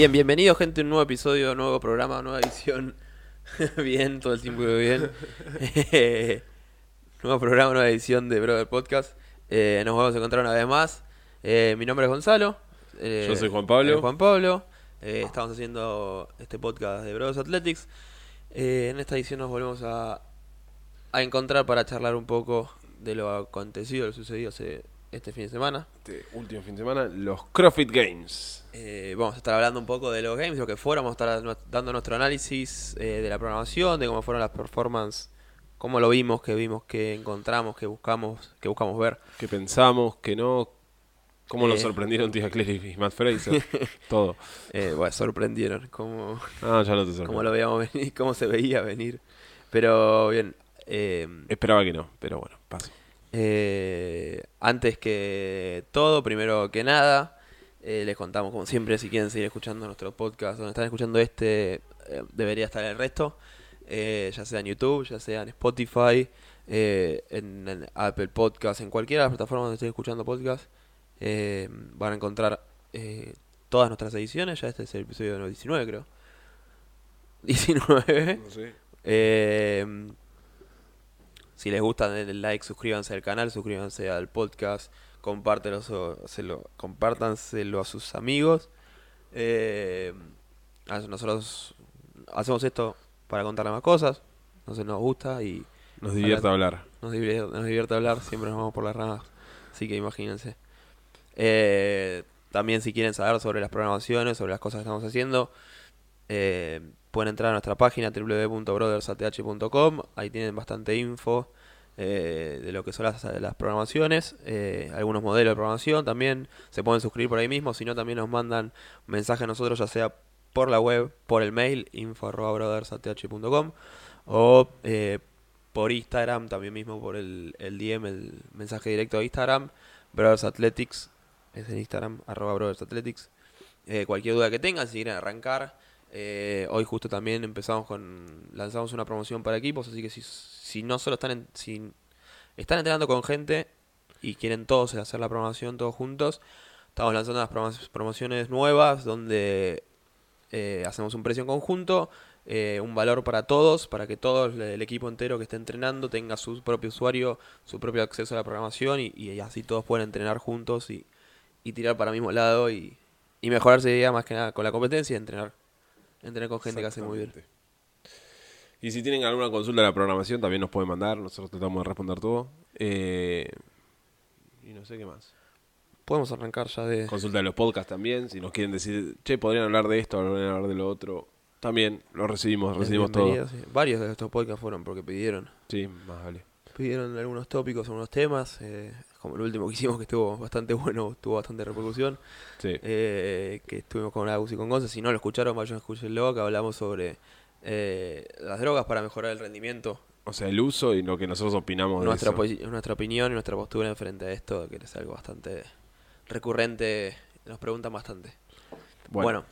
Bien, bienvenido gente a un nuevo episodio, nuevo programa, nueva edición. bien, todo el tiempo bien. nuevo programa, nueva edición de Brother Podcast. Eh, nos vamos a encontrar una vez más. Eh, mi nombre es Gonzalo. Eh, Yo soy Juan Pablo. Juan Pablo. Estamos haciendo este podcast de Brothers Athletics. En esta edición nos volvemos a, a encontrar para charlar un poco de lo acontecido, lo sucedido hace este fin de semana. Este último fin de semana, los CrossFit Games. Eh, vamos a estar hablando un poco de los games, lo que fueron, vamos a estar dando nuestro análisis eh, de la programación, de cómo fueron las performances, cómo lo vimos, qué vimos, qué encontramos, qué buscamos, qué buscamos ver. Que pensamos, que no. ¿Cómo nos Eh. sorprendieron Tia Clary y Matt Fraser? Todo. Eh, bueno, sorprendieron cómo, Ah, ya no te cómo lo veíamos venir, cómo se veía venir. Pero bien, eh, Esperaba que no, pero bueno, paso. Eh, antes que todo, primero que nada, eh, les contamos, como siempre, si quieren seguir escuchando nuestro podcast, donde están escuchando este, eh, debería estar el resto, eh, ya sea en YouTube, ya sea en Spotify, en, en Apple Podcast, en cualquiera de las plataformas donde estén escuchando podcast, van a encontrar todas nuestras ediciones, ya este es el episodio 19 creo. 19. No sé. Si les gusta, denle like, suscríbanse al canal, suscríbanse al podcast, compártanselo a sus amigos. Eh, nosotros hacemos esto para contarle más cosas, entonces nos gusta y Nos divierte hablar. nos divierte, nos divierte hablar, siempre nos vamos por las ramas, así que imagínense. Eh, también si quieren saber sobre las programaciones, sobre las cosas que estamos haciendo, eh, pueden entrar a nuestra página www.brothersath.com, ahí tienen bastante info eh, de lo que son las, programaciones, eh, algunos modelos de programación también, se pueden suscribir por ahí mismo, si no también nos mandan mensaje a nosotros, ya sea por la web, por el mail, info.brothersath.com o por Instagram, también mismo por el, DM, el mensaje directo de Instagram, Brothers Athletics, es en Instagram, arroba cualquier duda que tengan, si quieren arrancar, eh, hoy justo también empezamos con, lanzamos una promoción para equipos, así que si, si no solo están, en- si están entrenando con gente y quieren todos hacer la promoción todos juntos, estamos lanzando promo- promociones nuevas donde eh, hacemos un precio en conjunto, eh, un valor para todos, para que todo el, equipo entero que esté entrenando tenga su propio usuario, su propio acceso a la programación y, así todos pueden entrenar juntos y, tirar para el mismo lado y, y mejorarse más que nada con la competencia y entrenar. Entrenar con gente que hace muy bien. Y si tienen alguna consulta de la programación, también nos pueden mandar. Nosotros tratamos de responder todo. Eh, y no sé qué más. Podemos arrancar ya de... Consulta de los podcasts también. Si nos quieren decir, che, podrían hablar de esto, podrían hablar de lo otro. También lo recibimos, recibimos todo. sí. Varios de estos podcasts fueron porque pidieron. Sí, más vale. Pidieron algunos tópicos, algunos temas, eh, como el último que hicimos que estuvo bastante bueno, tuvo bastante repercusión. Sí. eh, que estuvimos con Agus y con Gonza. Si no lo escucharon, vayan a escucharlo, que hablamos sobre eh, las drogas para mejorar el rendimiento. O sea, el uso y lo que nosotros opinamos Nuestra, de eso. nuestra opinión y nuestra postura en frente a esto, que es algo bastante recurrente, nos preguntan bastante. Bueno,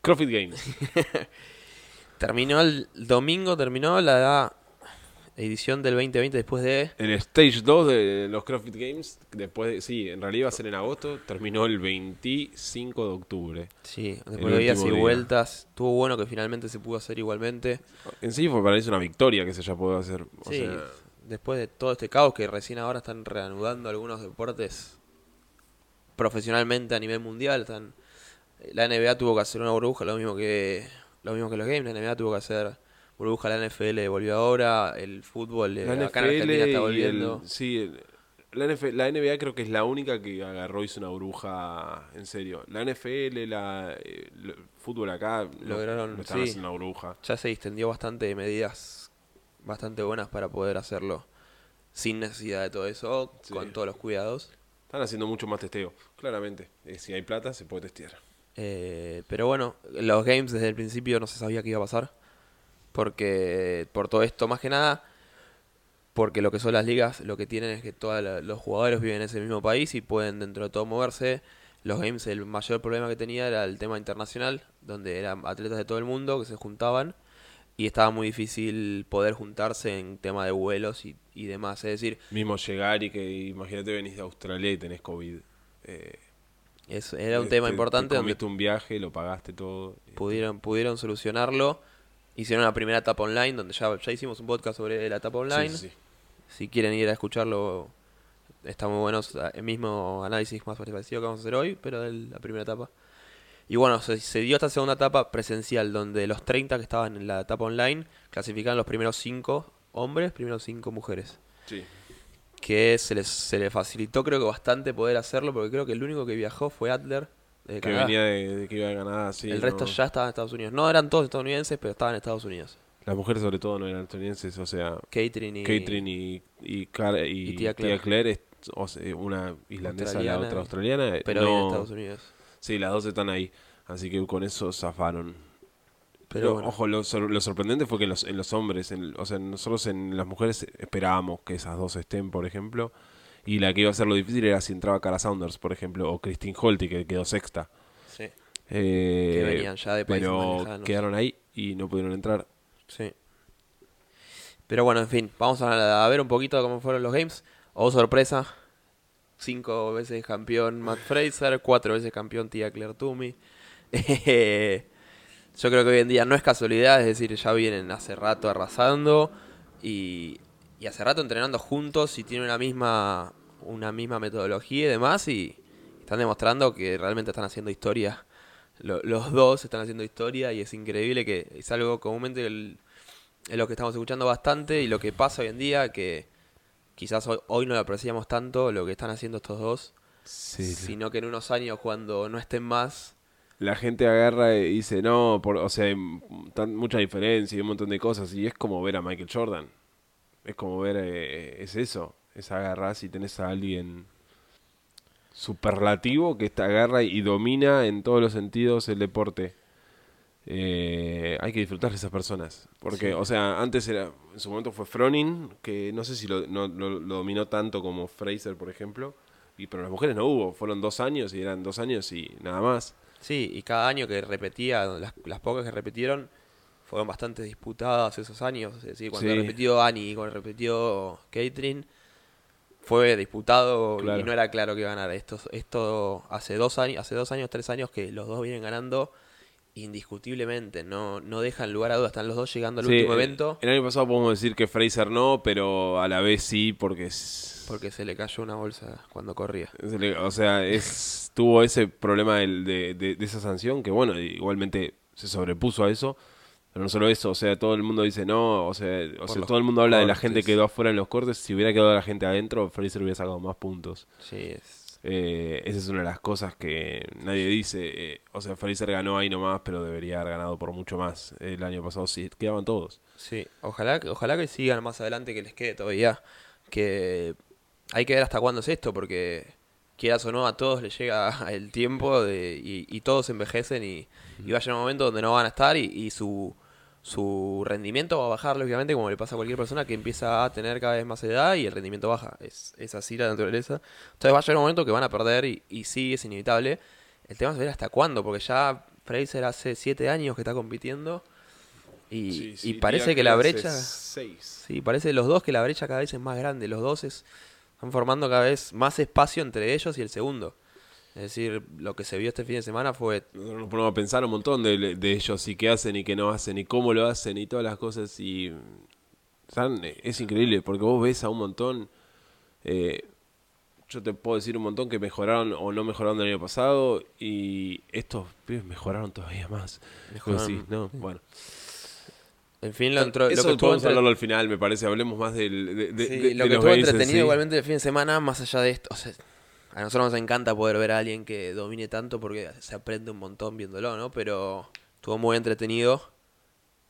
CrossFit Games. terminó el domingo, terminó la edición del 2020 después de... El Stage 2 de los CrossFit Games, después de, sí, en realidad iba a ser en agosto, terminó el 25 de octubre. Sí, después de idas y vueltas. Estuvo bueno que finalmente se pudo hacer igualmente. En sí fue para eso una victoria que se haya podido hacer. O Sí, sea, después de todo este caos que recién ahora están reanudando algunos deportes profesionalmente a nivel mundial, están la NBA tuvo que hacer una burbuja, lo mismo que lo mismo que los games, la NBA tuvo que hacer burbuja, la NFL volvió ahora, el fútbol eh, la acá en NFL Argentina está el- volviendo. sí, el- la, NFL la NBA creo que es la única que agarró y hizo una burbuja en serio. La NFL, la, eh, el fútbol acá, Lograron, están sí. una. Ya se distendió bastante de medidas bastante buenas para poder hacerlo sin necesidad de todo eso, Sí. con todos los cuidados. Están haciendo mucho más testeo, claramente. Eh, si hay plata, se puede testear. Eh, pero bueno, los games desde el principio no se sabía qué iba a pasar. Porque por todo esto, más que nada, porque lo que son las ligas, lo que tienen es que todos los jugadores viven en ese mismo país y pueden dentro de todo moverse. Los games, el mayor problema que tenía era el tema internacional, donde eran atletas de todo el mundo que se juntaban y estaba muy difícil poder juntarse en tema de vuelos y, y demás. Es decir, Mismo llegar y que imagínate venís de Australia y tenés COVID. Eh, Es, era un Te- tema te- importante te donde un viaje, lo pagaste todo. pudieron, pudieron solucionarlo. Hicieron la primera etapa online, donde ya, ya hicimos un podcast sobre la etapa online. Sí, sí, sí. Si quieren ir a escucharlo, está muy bueno. El mismo análisis más parecido que vamos a hacer hoy, pero de la primera etapa. Y bueno, se, se dio esta segunda etapa presencial, donde los 30 que estaban en la etapa online clasificaban los primeros 5 hombres, primeros 5 mujeres. Sí. Que se les, se les facilitó, creo que bastante poder hacerlo, porque creo que el único que viajó fue Adler. De Que Canadá. venía de, de que iba a Canadá, sí. el resto ya estaba en Estados Unidos. No eran todos estadounidenses, pero estaban en Estados Unidos. Las mujeres, sobre todo, no eran estadounidenses, o sea, Catherine y... Catherine y, y, Car- y Y tía Claire. Es, o sea, una islandesa, Australiana, la otra australiana. eh, Pero no, Estados Unidos. Sí, las dos están ahí, así que con eso zafaron. Pero Lo- bueno. Ojo, lo, sor- lo sorprendente fue que en los, en los hombres, en- o sea, nosotros en las mujeres esperábamos que esas dos estén, por ejemplo, y la que iba a ser lo difícil era si entraba Cara Saunders, por ejemplo, o Christine Holty, que quedó sexta. Sí. Eh, Que venían ya de países pero lejanos. quedaron ahí y no pudieron entrar. Sí. Pero bueno, en fin, vamos a, a ver un poquito cómo fueron los games. Oh, sorpresa. Cinco veces campeón Matt Fraser, cuatro veces campeón Tia Claire Toomey. Yo creo que hoy en día no es casualidad, es decir, ya vienen hace rato arrasando y, y hace rato entrenando juntos y tienen una misma, una misma metodología y demás y están demostrando que realmente están haciendo historia. Lo- los dos están haciendo historia y es increíble que es algo comúnmente el- es lo que estamos escuchando bastante y lo que pasa hoy en día que quizás hoy, hoy no lo apreciamos tanto lo que están haciendo estos dos, sino que en unos años cuando no estén más La gente agarra y dice, no, por, o sea, hay tan, mucha diferencia y un montón de cosas. Y es como ver a Michael Jordan. Es como ver, eh, es eso. Es agarrar si tenés a alguien superlativo que está, agarra y domina en todos los sentidos el deporte. Eh, hay que disfrutar de esas personas. Porque, Sí. o sea, antes era, en su momento fue Fronin, que no sé si lo, no- lo- lo dominó tanto como Fraser, por ejemplo. Y, pero las mujeres no hubo, fueron dos años y eran dos años y nada más. Sí, y cada año que repetía, las, las pocas que repitieron, fueron bastante disputadas esos años. Es decir, cuando Sí. repitió Annie y cuando repitió Catherine, fue disputado y no era claro que ganar. Esto, esto hace dos años, hace dos años, tres años que los dos vienen ganando indiscutiblemente. No, no dejan lugar a dudas. Están los dos llegando al Sí, último eh, evento El año pasado podemos decir que Fraser no, pero a la vez sí, porque es. porque se le cayó una bolsa cuando corría. se le- O sea, es, tuvo ese problema del- de, de- de esa sanción que, bueno, igualmente se sobrepuso a eso. Pero no solo eso, o sea, todo el mundo dice no, o sea, o todo el mundo habla de la gente que quedó afuera en los cortes. Si hubiera quedado la gente adentro, Fraser hubiera sacado más puntos. Sí, es, Eh, esa es una de las cosas que nadie dice. eh, o sea, Fraser ganó ahí nomás, pero debería haber ganado por mucho más. El año pasado sí, quedaban todos. Sí, ojalá, que- ojalá que sigan más adelante, que les quede todavía. Que hay que ver hasta cuándo es esto, porque quieras o no, a todos les llega el tiempo de, y, y todos envejecen y, y va a llegar un momento donde no van a estar y, y su, su rendimiento va a bajar, lógicamente, como le pasa a cualquier persona que empieza a tener cada vez más edad y el rendimiento baja. Es, es así la naturaleza. Entonces va a llegar un momento que van a perder y, y sí, es inevitable. El tema es ver hasta cuándo, porque ya Fraser hace siete años que está compitiendo. Y, y parece que la brecha... Seis. Sí, parece los dos que la brecha cada vez es más grande. Los dos es- están formando cada vez más espacio entre ellos y el segundo. Es decir, lo que se vio este fin de semana fue... Nosotros nos ponemos a pensar un montón de, de ellos y qué hacen y qué no hacen y cómo lo hacen y todas las cosas y están- es increíble porque vos ves a un montón eh, yo te puedo decir un montón que mejoraron o no mejoraron del año pasado y estos pibes mejoraron todavía más Mejoraron, sí, no, bueno En fin, lo, entró, lo eso que estuvo podemos entre- hablarlo al final me parece hablemos más del, de, de- sí, de- lo que estuvo entretenido sí. igualmente el fin de semana, más allá de esto. o sea, a nosotros nos encanta poder ver a alguien que domine tanto porque se aprende un montón viéndolo, ¿no? Pero estuvo muy entretenido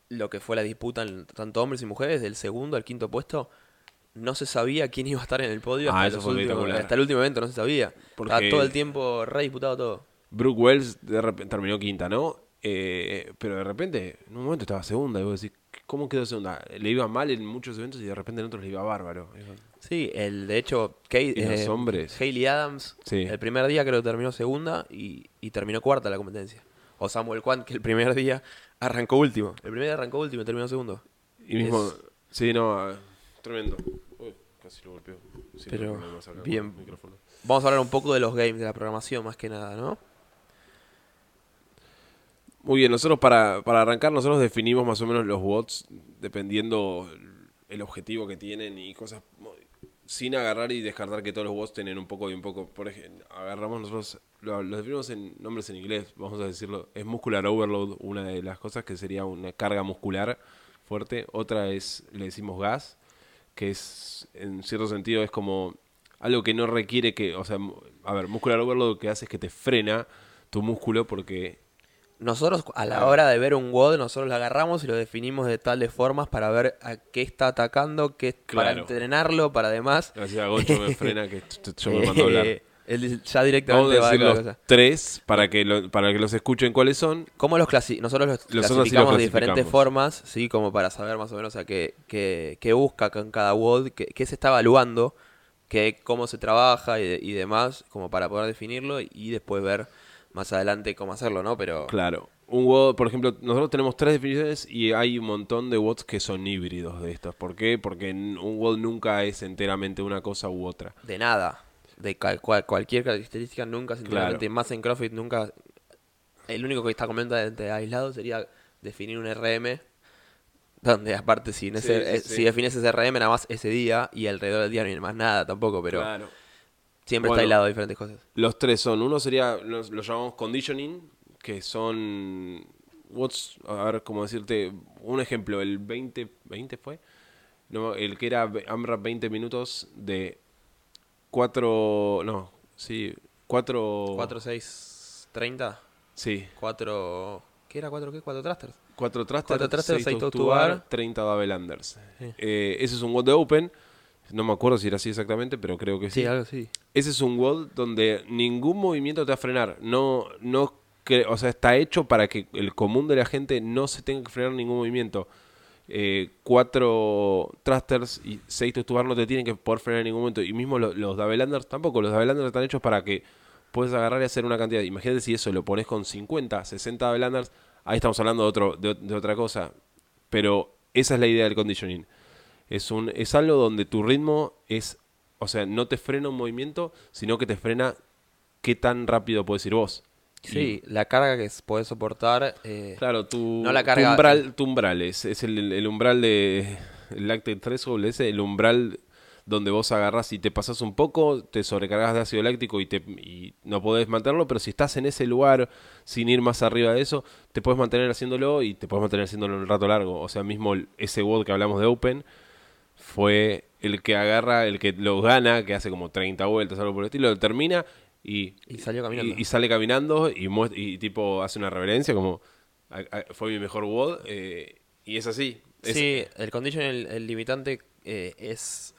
lo que fue la disputa en tanto hombres y mujeres, del segundo al quinto puesto. No se sabía quién iba a estar en el podio Ah, hasta, eso los fue últimos- hasta el último evento, no se sabía. Porque- Estaba todo el tiempo re disputado todo. Brooke Wells de repente terminó quinta, ¿no? Eh, pero de repente, en un momento estaba segunda. Y vos decís, ¿cómo quedó segunda? Le iba mal en muchos eventos y de repente en otros le iba bárbaro. Sí, el de hecho, Kate, Y los eh, hombres. Hayley Adams, Sí. el primer día creo que terminó segunda y, y terminó cuarta la competencia. O Samuel Kwan, que el primer día arrancó último. El primer día arrancó último y terminó segundo. Y mismo, Es- sí, no, ah, tremendo. Uy, casi lo golpeó. Sí, Pero no, bien. vamos a hablar un poco de los games, de la programación más que nada, ¿no? Muy bien, nosotros para, para arrancar, nosotros definimos más o menos los bots dependiendo el objetivo que tienen y cosas sin agarrar y descartar que todos los bots tienen un poco y un poco. Por ejemplo, agarramos nosotros, lo, lo definimos en nombres en inglés, vamos a decirlo. Es muscular overload, una de las cosas que sería una carga muscular fuerte. Otra es, le decimos gas, que es, en cierto sentido, es como algo que no requiere que, o sea, a ver, muscular overload lo que hace es que te frena tu músculo porque nosotros a la hora de ver un WOD, nosotros lo agarramos y lo definimos de tales formas para ver a qué está atacando, qué para entrenarlo, para demás. Gracias a Goncho me frena que yo me mando a hablar. Él ya directamente Vamos a decir los tres para que para que los escuchen cuáles son. ¿Cómo los nosotros los, clasificamos de diferentes formas, sí, como para saber más o menos a qué, qué, qué busca con cada WOD, qué, qué, se está evaluando, qué, cómo se trabaja y, y demás, como para poder definirlo y después ver más adelante cómo hacerlo, ¿no? Pero... Claro. Un WOD, por ejemplo, nosotros tenemos tres definiciones y hay un montón de WODs que son híbridos de estos. ¿Por qué? Porque un WOD nunca es enteramente una cosa u otra. De nada. De cualquier característica nunca es enteramente. Más en CrossFit nunca... El único que está completamente aislado sería definir un RM donde aparte si, ese, eh, si defines ese RM nada más ese día y alrededor del día no hay más nada tampoco, pero... Claro. Siempre está aislado de diferentes cosas. Los tres son, uno sería, los, llamamos conditioning, que son, what's, a ver, cómo decirte, un ejemplo, el 20, 20 fue, no, el que era AMRAP 20 minutos de 4, no, sí, 4... 4, 6, 30. Sí. 4, ¿qué era 4 qué? 4 thrusters. 4 thrusters, 4 thrusters 6 to bar, 30 double unders. Eh, ese es un WOD de Open no me acuerdo si era así exactamente, pero creo que sí. Sí, algo así. Ese es un WOD donde ningún movimiento te va a frenar. No, no, o sea, está hecho para que el común de la gente no se tenga que frenar ningún movimiento. Eh, cuatro thrusters y seis tubar no te tienen que poder frenar en ningún momento. Y mismo los, los Davelanders tampoco. Los Davelanders están hechos para que puedes agarrar y hacer una cantidad. Imagínate si eso lo pones con 50, 60 Davelanders. Ahí estamos hablando de, otro, de otra cosa. Pero esa es la idea del conditioning. Es, un, es algo donde tu ritmo es, o sea, no te frena un movimiento, sino que te frena qué tan rápido puedes ir vos. Sí, la carga que puedes soportar. Eh, claro, tu, no la carga, umbral, tu umbral es, es el, umbral de. El lactate threshold es el umbral donde vos agarras y te pasas un poco, te sobrecargas de ácido láctico y, te, y no podés mantenerlo, pero si estás en ese lugar sin ir más arriba de eso, te puedes mantener haciéndolo y te puedes mantener haciéndolo un rato largo. O sea, mismo ese WOD que hablamos de Open, fue el que agarra, el que lo gana, que hace como 30 vueltas, algo por el estilo, lo termina y, y, salió caminando. y, sale caminando y, y tipo hace una reverencia como fue mi mejor WOD eh, y es así. sí, el condition, el, limitante eh, es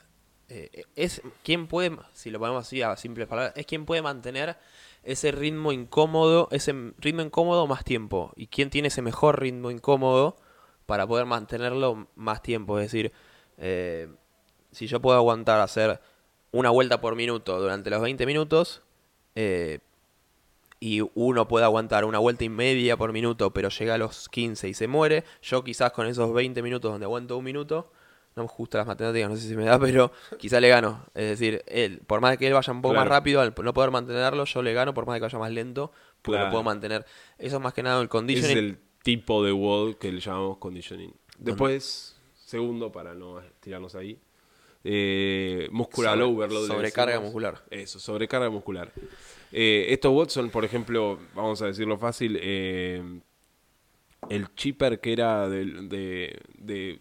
eh, es quien puede, si lo ponemos así a simples palabras, es quien puede mantener ese ritmo incómodo, ese ritmo incómodo más tiempo y quién tiene ese mejor ritmo incómodo para poder mantenerlo más tiempo, es decir, eh, si yo puedo aguantar hacer una vuelta por minuto durante los 20 minutos, eh, y uno puede aguantar una vuelta y media por minuto, pero llega a los 15 y se muere, yo quizás con esos 20 minutos donde aguanto un minuto, no me gustan las matemáticas, no sé si me da, pero quizá le gano. Es decir, él, por más que él vaya un poco más rápido, al no poder mantenerlo, yo le gano, por más que vaya más lento, porque lo puedo mantener. Eso es más que nada el conditioning. Es el tipo de wall que le llamamos conditioning. Después segundo para no tirarnos ahí. Eh, muscular overload. Sobrecarga muscular. Eso, sobrecarga muscular. Eh, estos bots son, por ejemplo, vamos a decirlo fácil, eh, el chipper que era de, de,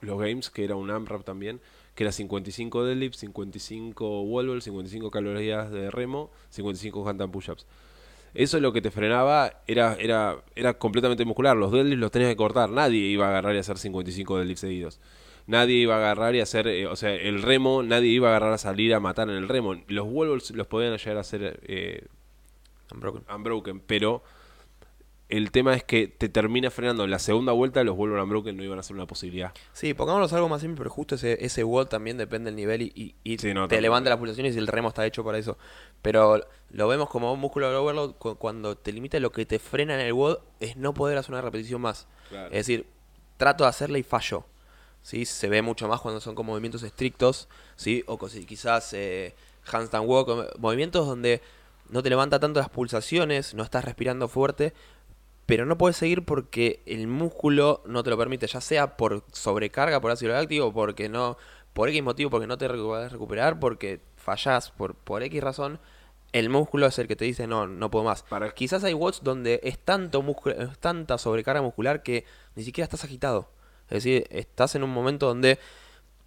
los games, que era un AMRAP también, que era 55 deadlift, 55 wall 55 calorías de remo, 55 handstand push-ups. Eso es lo que te frenaba, era, era, era completamente muscular. Los deadlifts los tenías que cortar. Nadie iba a agarrar y hacer 55 deadlifts seguidos. Nadie iba a agarrar y hacer, eh, o sea, el remo, nadie iba a agarrar a salir a matar en el remo. Los wall los podían llegar a hacer eh, unbroken. unbroken, pero el tema es que te termina frenando en la segunda vuelta, los Wolverine Unbroken no iban a ser una posibilidad. Sí, pongámonos algo más simple, pero justo ese, ese wall también depende del nivel y, y, te levanta las pulsaciones y el remo está hecho para eso. Pero lo vemos como un músculo de overload cuando te limita lo que te frena en el wall es no poder hacer una repetición más. Es decir, trato de hacerla y fallo. ¿sí? Se ve mucho más cuando son como movimientos estrictos, ¿sí? o quizás eh, handstand walk, movimientos donde no te levanta tanto las pulsaciones, no estás respirando fuerte, pero no puedes seguir porque el músculo no te lo permite, ya sea por sobrecarga por ácido láctico, porque no, por X motivo, porque no te puedes recuperar, porque fallás, por, por X razón, el músculo es el que te dice no, no puedo más. Para- Quizás hay watts donde es tanto músculo, es tanta sobrecarga muscular que ni siquiera estás agitado. Es decir, estás en un momento donde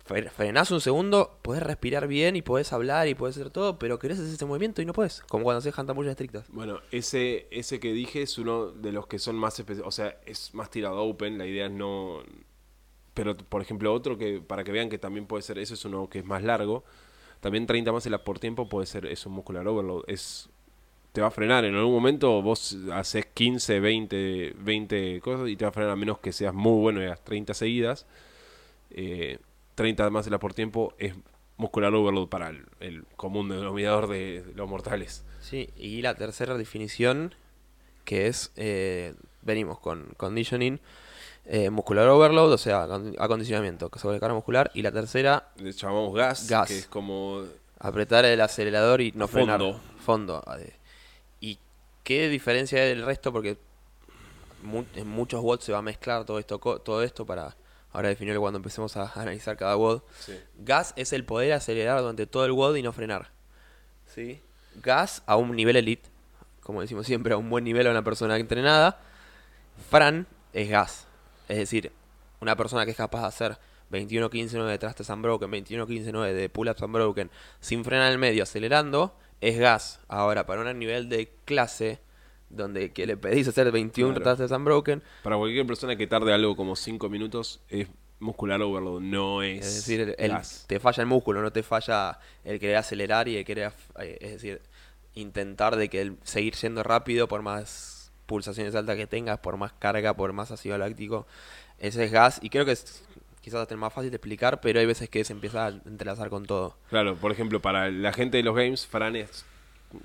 frenás un segundo, podés respirar bien y podés hablar y podés hacer todo, pero querés hacer ese movimiento y no puedes, como cuando haces handstand estrictas. Bueno, ese, ese que dije es uno de los que son más o sea, es más tirado open, la idea es no pero por ejemplo otro que para que vean que también puede ser eso es uno que es más largo, también 30 más por tiempo puede ser es un muscular overload, es te va a frenar en algún momento vos haces 15, 20, 20 cosas y te va a frenar a menos que seas muy bueno y hagas 30 seguidas. Eh, 30 más por tiempo es muscular overload para el, el común denominador de los mortales. Sí, y la tercera definición, que es, eh, venimos con conditioning, eh, muscular overload, o sea, acon- acondicionamiento, sobrecarga muscular, y la tercera, Le llamamos gas, Gas. que es como apretar el acelerador y no frenar. Fondo. Fondo. ¿Y qué diferencia hay del resto? Porque en muchos watts se va a mezclar todo esto, todo esto para ahora definirlo cuando empecemos a analizar cada WOD. Sí. Gas es el poder acelerar durante todo el WOD y no frenar. ¿Sí? Gas a un nivel elite, como decimos siempre, a un buen nivel a una persona entrenada. Fran es gas. Es decir, una persona que es capaz de hacer 21-15-9 de trastes unbroken, 21-15-9 de pull-ups unbroken, sin frenar en el medio, acelerando, es gas. Ahora, para un nivel de clase donde que le pedís hacer 21 Claro. trastes unbroken, Para cualquier persona que tarde algo como 5 minutos es muscular overload, no es, Es decir, el- te falla el músculo, no te falla el querer acelerar y el querer, eh, es decir, intentar de que el seguir siendo rápido por más pulsaciones altas que tengas, por más carga, por más ácido láctico. Ese es gas y creo que es quizás hasta el más fácil de explicar, pero hay veces que se empieza a entrelazar con todo. Claro, por ejemplo, para la gente de los games, Fran es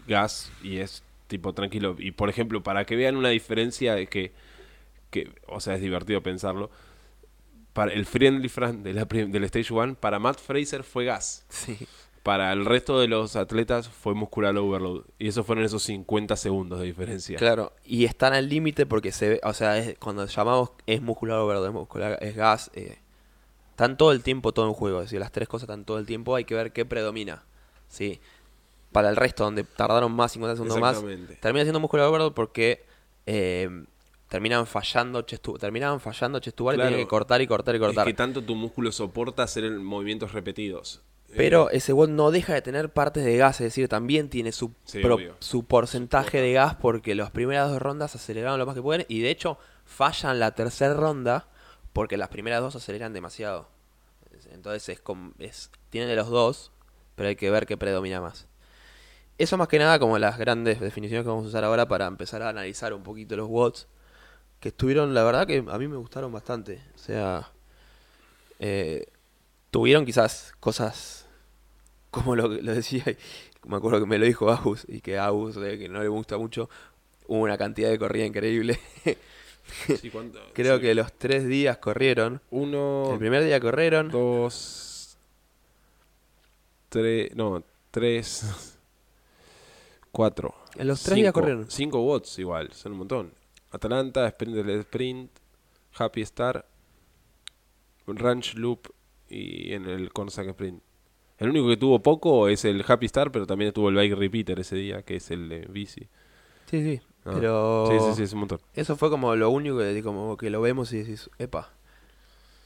gas y es tipo tranquilo. Y por ejemplo, para que vean una diferencia de que, que o sea, es divertido pensarlo. Para el Friendly Fran de la del Stage 1, para Matt Fraser fue gas. Sí. Para el resto de los atletas fue muscular overload. Y eso fueron esos 50 segundos de diferencia. Claro, y están al límite porque se ve, o sea, es- cuando llamamos es muscular overload, es muscular, es gas, eh, están todo el tiempo todo en juego, es decir, las tres cosas están todo el tiempo, hay que ver qué predomina, ¿sí? Para el resto, donde tardaron más 50 segundos más, termina siendo muscular overload porque eh, terminan fallando chest to- terminaban fallando chest to bar y Claro. tienen que cortar y cortar y Es cortar. que tanto tu músculo soporta hacer movimientos repetidos. Pero ese WOD no deja de tener partes de gas, es decir, también tiene su, Sí, pro- obvio. su porcentaje de gas porque las primeras dos rondas aceleraron lo más que pueden y de hecho fallan la tercera ronda porque las primeras dos aceleran demasiado. Entonces es, es tiene de los dos, pero hay que ver qué predomina más. Eso más que nada como las grandes definiciones que vamos a usar ahora para empezar a analizar un poquito los WODs que estuvieron, la verdad que a mí me gustaron bastante. O sea, eh, tuvieron quizás cosas como lo, lo decía, me acuerdo que me lo dijo Agus y que Agus, eh, que no le gusta mucho, hubo una cantidad de corrida increíble. Creo Sí. que los tres días corrieron. Uno, El primer día corrieron. dos, tres, no, tres, En los tres días cinco, corrieron. Cinco watts igual, son un montón. Atalanta, Sprint del Sprint, Happy Star, Ranch Loop y en el Corsac Sprint. El único que tuvo poco es el Happy Star, pero también tuvo el Bike Repeater ese día, que es el de bici. Sí, sí. Ah. Pero Sí, sí, sí, es un montón. eso fue como lo único que, como que lo vemos y decís, epa,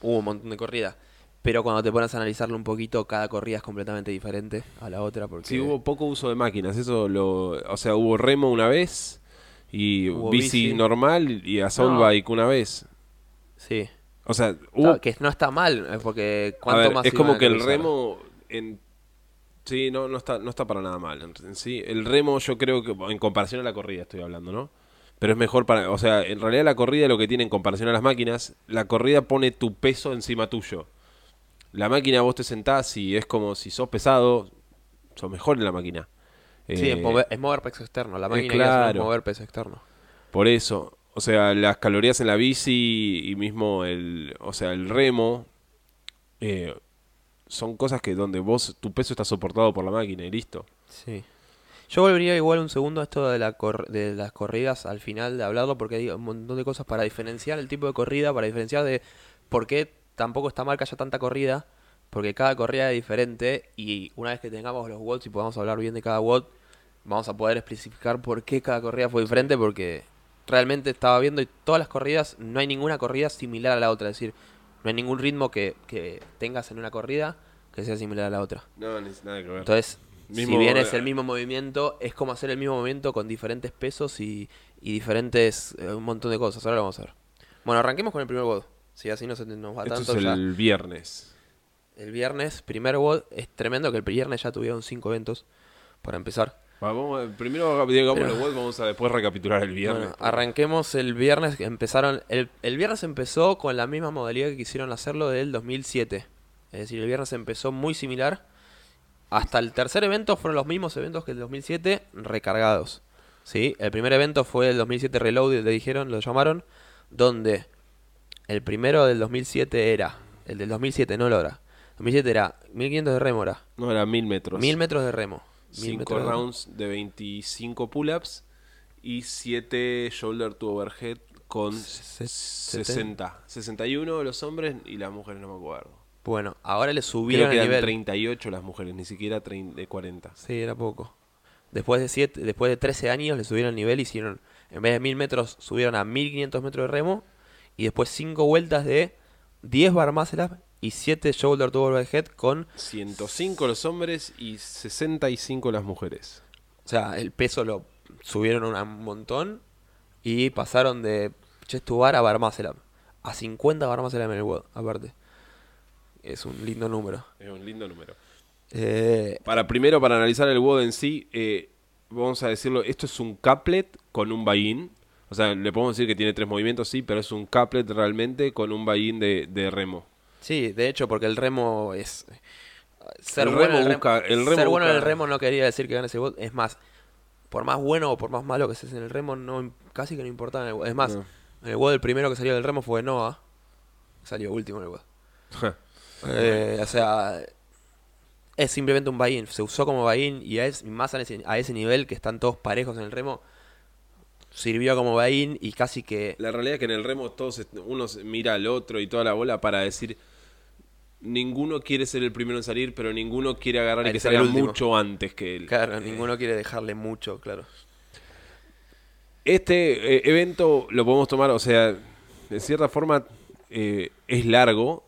hubo un montón de corridas. Pero cuando te pones a analizarlo un poquito, cada corrida es completamente diferente a la otra. Porque Sí, hubo poco uso de máquinas, eso lo... O sea, hubo remo una vez y Hubo bici, bici. normal y assault No. bike una vez. Sí. O sea, hubo... Que no está mal, eh, porque a cuánto ver, más es como a que el remo en... Sí, no, no, está, no está para nada mal. En sí, el remo yo creo que, en comparación a la corrida estoy hablando, ¿no? Pero es mejor para... O sea, en realidad la corrida lo que tiene en comparación a las máquinas, la corrida pone tu peso encima tuyo. La máquina vos te sentás y es como si sos pesado, sos mejor en la máquina. Sí, Eh, es mover, es mover peso externo. La eh, máquina es claro. mover peso externo. Por eso, o sea, las calorías en la bici y mismo el, o sea, el remo eh, son cosas que donde vos, tu peso está soportado por la máquina y listo. Sí. Yo volvería igual un segundo a esto de, la cor- de las corridas al final de hablarlo porque hay un montón de cosas para diferenciar el tipo de corrida, para diferenciar de por qué tampoco está mal que haya tanta corrida, porque cada corrida es diferente y una vez que tengamos los WODs y podamos hablar bien de cada WOD, vamos a poder especificar por qué cada corrida fue diferente porque realmente estaba viendo y todas las corridas, no hay ninguna corrida similar a la otra, es decir, no hay ningún ritmo que, que tengas en una corrida que sea similar a la otra. No, ni nada que ver. Entonces, Mismo- si bien es el mismo movimiento, es como hacer el mismo movimiento con diferentes pesos y, y diferentes, eh, un montón de cosas. Ahora lo vamos a ver. Bueno, arranquemos con el primer WOD. Si así no se nos va Esto tanto es ya. el viernes. El viernes, primer WOD. Es tremendo que el viernes ya tuvieron cinco eventos. Para empezar. Va, vamos primero digamos Pero- los WOD, vamos a después recapitular el viernes. Bueno, arranquemos el viernes. Empezaron. El, el viernes empezó con la misma modalidad que quisieron hacerlo del 2007. Es decir, el viernes empezó muy similar. Hasta el tercer evento fueron los mismos eventos que el 2007 recargados. ¿sí? El primer evento fue el 2007 Reloaded, le dijeron, lo llamaron. Donde el primero del 2007 era. El del 2007, no el hora. 2007 era 1500 de rémora. No, era mil metros. 1000 metros de remo. 1000 5 metros de remo. rounds de 25 pull-ups y 7 shoulder to overhead con Se- 60. 61 los hombres y las mujeres no me acuerdo. Bueno, ahora le Creo subieron que el eran nivel. 38 las mujeres, ni siquiera 30, de 40. Sí, era poco. Después de siete, después de 13 años le subieron el nivel, hicieron, en vez de 1000 metros, subieron a 1500 metros de remo. Y después 5 vueltas de 10 bar muscle up y 7 shoulder to overhead con... 105 los hombres y 65 las mujeres. O sea, el peso lo subieron un montón y pasaron de chest to bar a bar muscle up. A 50 bar muscle up en el WOD, aparte. Es un lindo número. Es un lindo número. Eh, Para primero, para analizar el WOD en sí, eh, vamos a decirlo, esto es un couplet con un buy-in. O sea, le podemos decir que tiene tres movimientos, sí, pero es un couplet realmente con un buy-in de, de remo. Sí, de hecho, porque el remo es. Ser El bueno, remo en el busca- el remo ser bueno en el remo no quería decir que ganes el bot. Es más, por más bueno o por más malo que seas en el remo, no casi que no importaba en el. Es más, No. en el WOD el primero que salió del remo fue Noah. Salió último en el WOD. Eh, o sea, es simplemente un buy-in. Se usó como buy-in y es más a ese, a ese nivel que están todos parejos en el remo. Sirvió como buy-in y casi que. La realidad es que en el remo todos uno mira al otro y toda la bola para decir ninguno quiere ser el primero en salir, pero ninguno quiere agarrar y que salga mucho antes que él. Claro, ninguno quiere dejarle mucho, claro. Este eh, evento lo podemos tomar, o sea, de cierta forma eh, es largo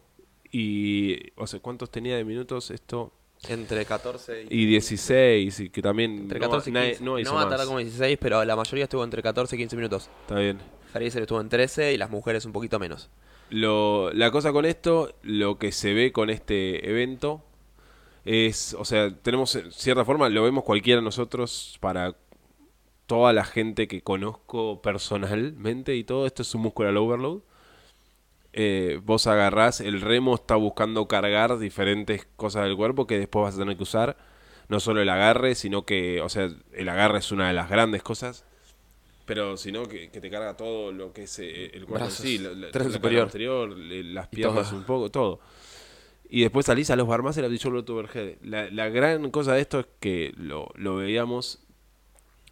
y, o sea, ¿cuántos tenía de minutos esto? Entre 14 y. Y 16, y que también Entre no, 14 y nadie- 15. no va a más. tardar como 16, pero la mayoría estuvo entre 14 y 15 minutos. Está bien. Fraser estuvo en 13 y las mujeres un poquito menos. Lo, la cosa con esto, lo que se ve con este evento es, o sea, tenemos en cierta forma, lo vemos cualquiera de nosotros para toda la gente que conozco personalmente y todo esto es un muscular overload. Eh, vos agarrás, el remo está buscando cargar diferentes cosas del cuerpo que después vas a tener que usar. No solo el agarre, sino que, o sea, el agarre es una de las grandes cosas. Pero sino que, que te carga todo lo que es eh, el cuerpo en Brazos, sí, la, la- tren la superior. anterior, las piernas un poco, todo. Y después salís a los barmas y la to overhead. La, la gran cosa de esto es que lo, lo veíamos,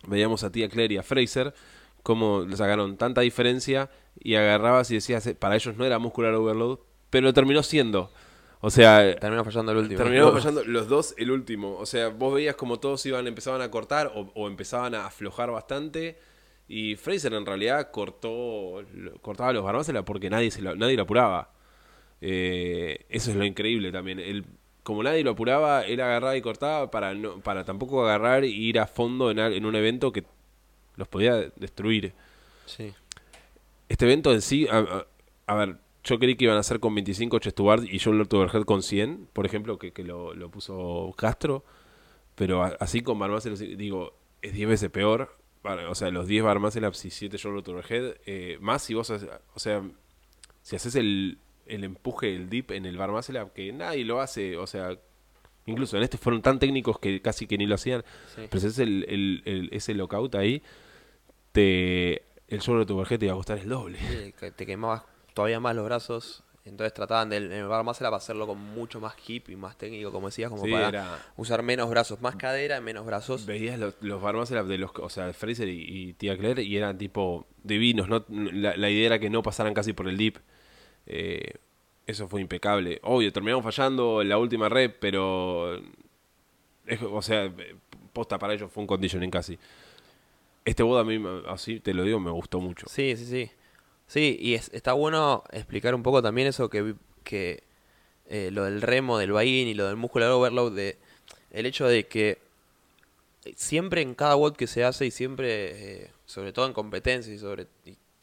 veíamos a tía Claire y a Fraser, cómo le sacaron tanta diferencia y agarrabas y decías, eh, para ellos no era muscular overload, pero lo terminó siendo. O sea, Terminó fallando el último. Terminamos fallando los dos el último. O sea, vos veías como todos iban, empezaban a cortar o, o empezaban a aflojar bastante. Y Fraser en realidad cortó, cortaba los barbácelas porque nadie se lo, nadie lo apuraba. Eh, eso es lo increíble también. Él, como nadie lo apuraba, él agarraba y cortaba para no, para tampoco agarrar e ir a fondo en, en un evento que los podía destruir. Sí. Este evento en sí, a, a- a ver, yo creí que iban a hacer con 25 chest to bar y to overhead con 100, por ejemplo, que, que lo, lo puso Castro, pero a- así con bar muscle, digo, es 10 veces peor. O sea, los 10 bar muscle ups y 7 shoulder to overhead, eh, más si vos, haces- o sea, si haces el, el empuje, el dip en el bar muscle up, que nadie lo hace, o sea, incluso en este fueron tan técnicos que casi que ni lo hacían, Sí. pero si haces el, el- el- ese lockout ahí, te, el shoulder to overhead te va a costar el doble. Sí, te quemabas todavía más los brazos Entonces trataban del el bar muscle up hacerlo con mucho más hip y más técnico, como decías, como Sí, para era- usar menos brazos, más cadera y menos brazos. Veías los, los bar up de los, o sea, Fraser y, y Tia Claire y eran tipo divinos, ¿no? La, la idea era que no pasaran casi por el dip. Eh, eso fue impecable. Obvio, terminamos fallando en la última rep, pero. es- o sea, posta para ellos fue un conditioning casi. Este boda a mí, así te lo digo, me gustó mucho. Sí, sí, sí. Sí, y es- está bueno explicar un poco también eso que, que eh, lo del remo, del buy-in y lo del muscular overload, de, el hecho de que siempre en cada WOD que se hace y siempre, eh, sobre todo en competencia y sobre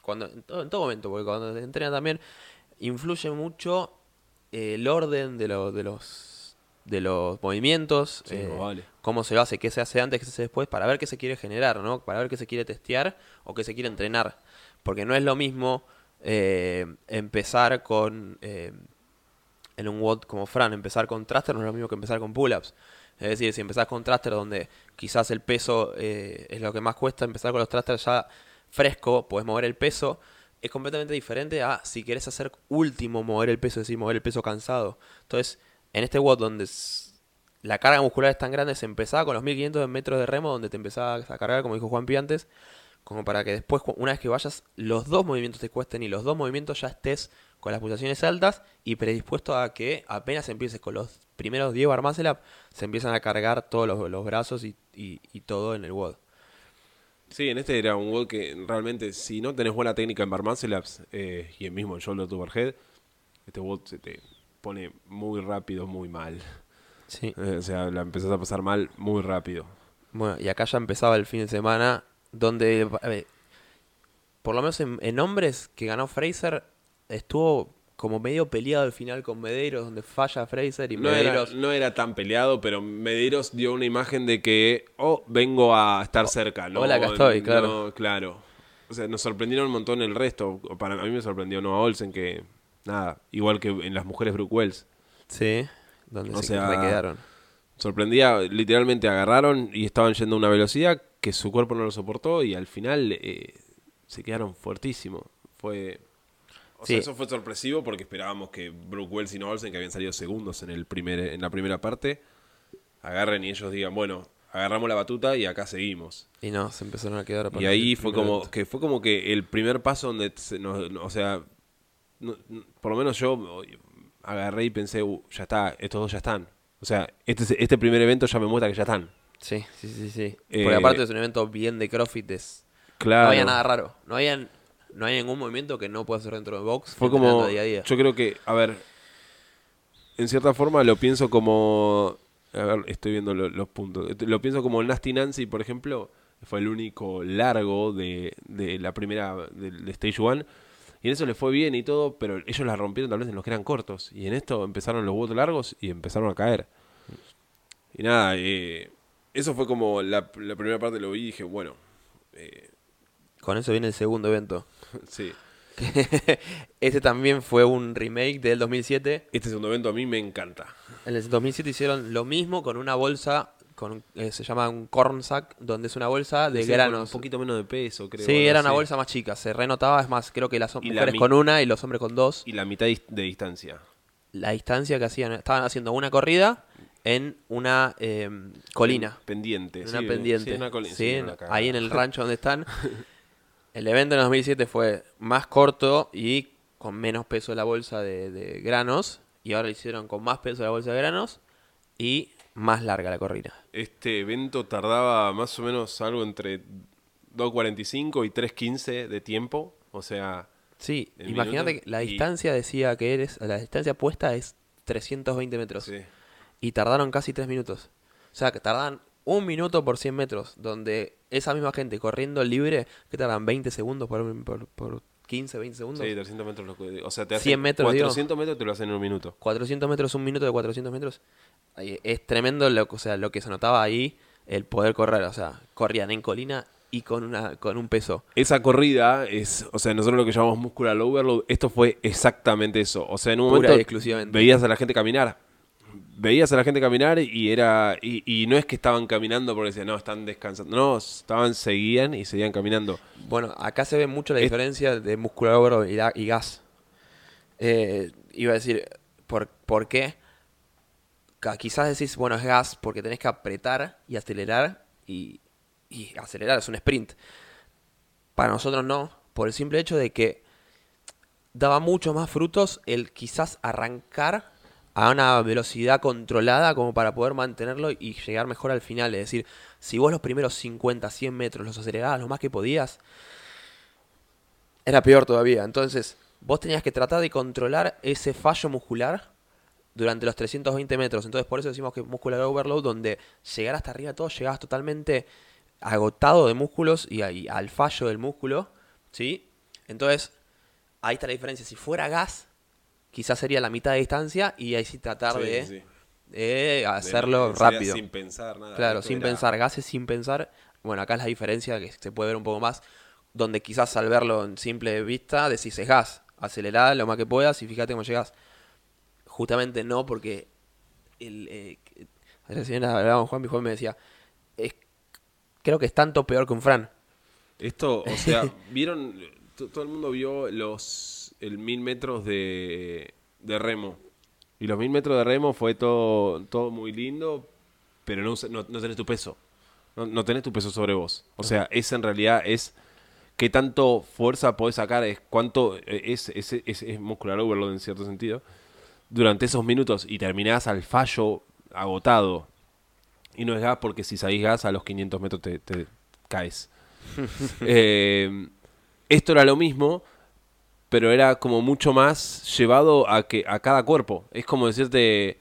cuando en todo, en todo momento, porque cuando se entrena también, influye mucho eh, el orden de, lo- de los de los movimientos, Sí, eh, vale. cómo se lo hace, qué se hace antes, qué se hace después, para ver qué se quiere generar, ¿no? Para ver qué se quiere testear o qué se quiere entrenar. Porque no es lo mismo eh, empezar con, eh, en un WOD como Fran, empezar con thruster no es lo mismo que empezar con pull-ups. Es decir, si empezás con thruster donde quizás el peso eh, es lo que más cuesta, empezar con los thrusters ya fresco, podés mover el peso, es completamente diferente a si querés hacer último mover el peso, es decir, mover el peso cansado. Entonces, en este WOD donde la carga muscular es tan grande, se empezaba con los 1500 metros de remo, donde te empezabas a cargar, como dijo Juan Pi antes, como para que después, una vez que vayas, los dos movimientos te cuesten y los dos movimientos ya estés con las pulsaciones altas y predispuesto a que apenas empieces con los primeros 10 bar muscle se empiezan a cargar todos los, los brazos y, y- y todo en el WOD. Sí, en este era un WOD que realmente, si no tenés buena técnica en bar muscle ups eh, y el mismo en shoulder to overhead, este WOD se te pone muy rápido, muy mal. Sí. Eh, o sea, la empezás a pasar mal muy rápido. Bueno, y acá ya empezaba el fin de semana, donde, ver, por lo menos en, en hombres que ganó Fraser, estuvo como medio peleado al final con Medeiros, donde falla Fraser y No era, Medeiros... no era tan peleado, pero Medeiros dio una imagen de que, oh, vengo a estar cerca. ¿no? hola, acá estoy, No, claro. claro. O sea, nos sorprendieron un montón el resto. Para a mí me sorprendió Noah Olsen, que, nada, igual que en las mujeres Brooke Wells. Sí, donde O se sea, quedaron. Sorprendía, literalmente agarraron y estaban yendo a una velocidad que su cuerpo no lo soportó y al final eh, se quedaron fuertísimos. Fue... O sea, eso fue sorpresivo porque esperábamos que Brooke Wells y Noah Olsen, que habían salido segundos en, el primer, en la primera parte, agarren y ellos digan, bueno, agarramos la batuta y acá seguimos. Y no, se empezaron a quedar. Y ahí fue como que fue como que el primer paso donde, se nos- o sea, no- no- por lo menos yo agarré y pensé, "Uh, ya está, estos dos ya están. O sea, este, es- este primer evento ya me muestra que ya están. Sí, sí, sí, sí. Eh, Porque aparte es un evento bien de CrossFit, es- Claro. no había nada raro. No había, no hay ningún movimiento que no pueda hacer dentro de box. Fue como, Día a día. yo creo que, a ver, en cierta forma lo pienso como, a ver, estoy viendo lo- los puntos, lo pienso como Nasty Nancy, por ejemplo, fue el único largo de, de la primera, de, de Stage 1, y en eso le fue bien y todo, pero ellos la rompieron tal vez en los que eran cortos, y en esto empezaron los votos largos y empezaron a caer. Y nada, eh, eso fue como la, la primera parte lo vi y dije, bueno, eh, Con eso viene el segundo evento. sí. este también fue un remake del 2007. Este segundo evento a mí me encanta. En el 2007 hicieron lo mismo con una bolsa, con eh, se llama un corn sack, donde es una bolsa de Sí, granos. Un poquito menos de peso, creo. sí, era una bolsa más chica, se renotaba, es más, creo que las la mujeres con una y los hombres con dos. Y la mitad de distancia. La distancia que hacían, estaban haciendo una corrida en una eh, colina. Pendiente. En una sí, pendiente. Sí, una colina. Una ahí en el rancho donde están. El evento en 2007 fue más corto y con menos peso la bolsa de, de granos. Y ahora lo hicieron con más peso la bolsa de granos y más larga la corrida. Este evento tardaba más o menos algo entre 2.45 y 3.15 de tiempo. O sea, Sí, imagínate que la y- distancia decía que eres, la distancia puesta es 320 metros. sí. Y tardaron casi 3 minutos. O sea, que tardan un minuto por 100 metros. Donde esa misma gente corriendo libre, que tardan 20 segundos por, por, por 15, 20 segundos. Sí, 300 metros. O sea, te hacen 100 metros, digo. 400 metros te lo hacen en un minuto. 400 metros, un minuto de 400 metros. Es tremendo lo, o sea, lo que se notaba ahí, el poder correr. O sea, corrían en colina y con, una, con un peso. Esa corrida es, o sea, nosotros lo que llamamos muscular overload, esto fue exactamente eso. O sea, en un Pura momento y exclusivamente. veías a la gente caminar. Veías a la gente caminar y era y, y no es que estaban caminando porque decían, no, están descansando. No, estaban, seguían y seguían caminando. Bueno, acá se ve mucho la Es- diferencia de muscular y, y gas. Eh, iba a decir, ¿por, ¿por qué? Quizás decís, bueno, es gas porque tenés que apretar y acelerar y, y acelerar, es un sprint. Para nosotros no, por el simple hecho de que daba mucho más frutos el quizás arrancar a una velocidad controlada como para poder mantenerlo y llegar mejor al final. Es decir, si vos los primeros 50, 100 metros los acelerabas lo más que podías, era peor todavía. Entonces, vos tenías que tratar de controlar ese fallo muscular durante los 320 metros. Entonces, por eso decimos que muscular overload, donde llegar hasta arriba todo, llegabas totalmente agotado de músculos y, ahí al fallo del músculo, ¿sí? Entonces, ahí está la diferencia. Si fuera gas, quizás sería la mitad de distancia y ahí sí tratar Sí, de, sí, de hacerlo rápido. Sin pensar nada. Claro, sin era- pensar, gases sin pensar. Bueno, acá es la diferencia que se puede ver un poco más, donde quizás al verlo en simple vista decís es gas, acelerá lo más que puedas y fíjate cómo llegás. Justamente no, porque el, eh, recién hablábamos Juan y Juan me decía, es, creo que es tanto peor que un Fran. Esto, o sea, vieron, todo el mundo vio los, el mil metros de, de remo. Y los mil metros de remo fue todo, todo muy lindo, pero no, no, no tenés tu peso. No, no tenés tu peso sobre vos. O sea, es en realidad es qué tanto fuerza podés sacar, es cuánto es, es, es, es muscular overload en cierto sentido. Durante esos minutos y terminás al fallo agotado. Y no es gas porque si salís gas a los 500 metros te, te caes. Eh, esto era lo mismo, pero era como mucho más llevado a que a cada cuerpo. Es como decirte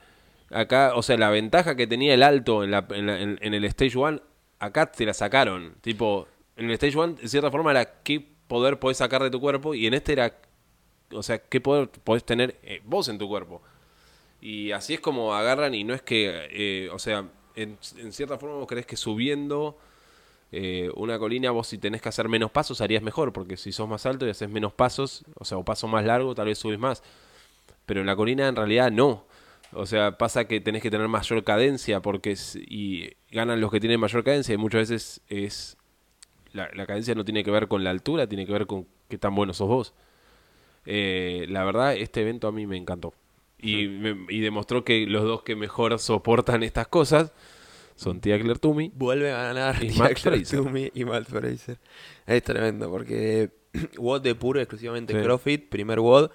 acá, o sea, la ventaja que tenía el alto en, la, en, la- en- el stage 1, acá te la sacaron. Tipo, en el stage 1, de cierta forma, era qué poder podés sacar de tu cuerpo, y en este era, o sea, qué poder podés tener eh, vos en tu cuerpo. Y así es como agarran, y no es que, eh, o sea, en, en cierta forma vos crees que subiendo eh, una colina, vos si tenés que hacer menos pasos harías mejor, porque si sos más alto y haces menos pasos, o sea, o paso más largo, tal vez subís más. Pero en la colina en realidad no. O sea, pasa que tenés que tener mayor cadencia, porque es- y ganan los que tienen mayor cadencia, y muchas veces es la, la cadencia no tiene que ver con la altura, tiene que ver con qué tan bueno sos vos. Eh, la verdad, este evento a mí me encantó. Y, me- y demostró que los dos que mejor soportan estas cosas son Tia Tumi Vuelve a ganar Y Tia Claire. Toomey y Matt Fraser. Es tremendo, porque WOD de puro, exclusivamente Sí. CrossFit, primer WOD,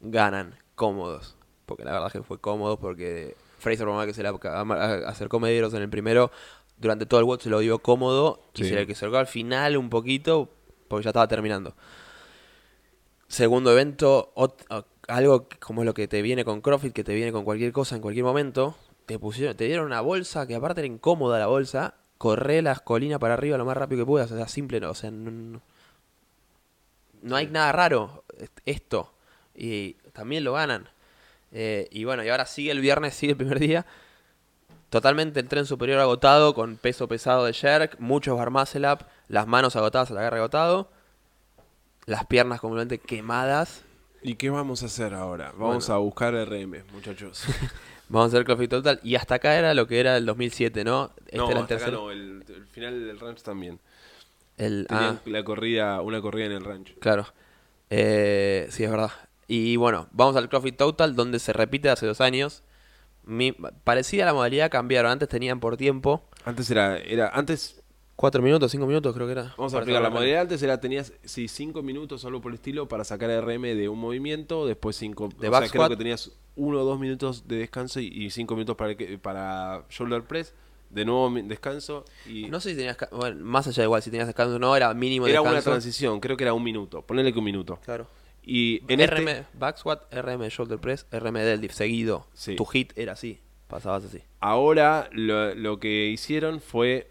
ganan cómodos. Porque la verdad que fue cómodo, porque Fraser, por más que se le ac- acercó Medeiros en el primero, durante todo el WOD se lo dio cómodo y Sí. se le acercó al final un poquito, porque ya estaba terminando. Segundo evento, algo como lo que te viene con CrossFit, que te viene con cualquier cosa en cualquier momento. Te pusieron, te dieron una bolsa que aparte era incómoda la bolsa. Corré las colinas para arriba lo más rápido que puedas. O sea, simple, no, o sea, no, no- no hay nada raro est- esto. Y también lo ganan. Eh, y bueno, y ahora sigue el viernes, sigue el primer día. Totalmente el tren superior agotado, con peso pesado de jerk, muchos bar muscle up, las manos agotadas al agarre agotado, las piernas completamente quemadas. ¿Y qué vamos a hacer ahora? Vamos Bueno. a buscar RM, muchachos. Vamos a hacer CrossFit Total. Y hasta acá era lo que era el 2007, ¿no? Este no, era el hasta acá no, el, el final del ranch también. el- ah, la corrida, una corrida en el ranch. claro. Eh, sí, es verdad. Y bueno, vamos al CrossFit Total, donde se repite hace dos años. Mi, parecida a la modalidad, cambiaron. Antes tenían por tiempo. Antes era, era, antes, Cuatro minutos, cinco minutos creo que era. vamos a explicar, la modalidad antes era, tenías, sí, cinco minutos solo por el estilo para sacar RM de un movimiento, después cinco, De o back sea, creo squat. que tenías uno o dos minutos de descanso y, y cinco minutos para, para shoulder press, de nuevo descanso y No sé si tenías. Bueno, más allá de igual, si tenías descanso o no, era mínimo era una descanso. transición, creo que era un minuto, ponele que un minuto. Claro. Y en RM este, back squat, RM shoulder press, RM deadlift seguido. Sí. Tu hit era así. Pasabas así. Ahora lo, lo que hicieron fue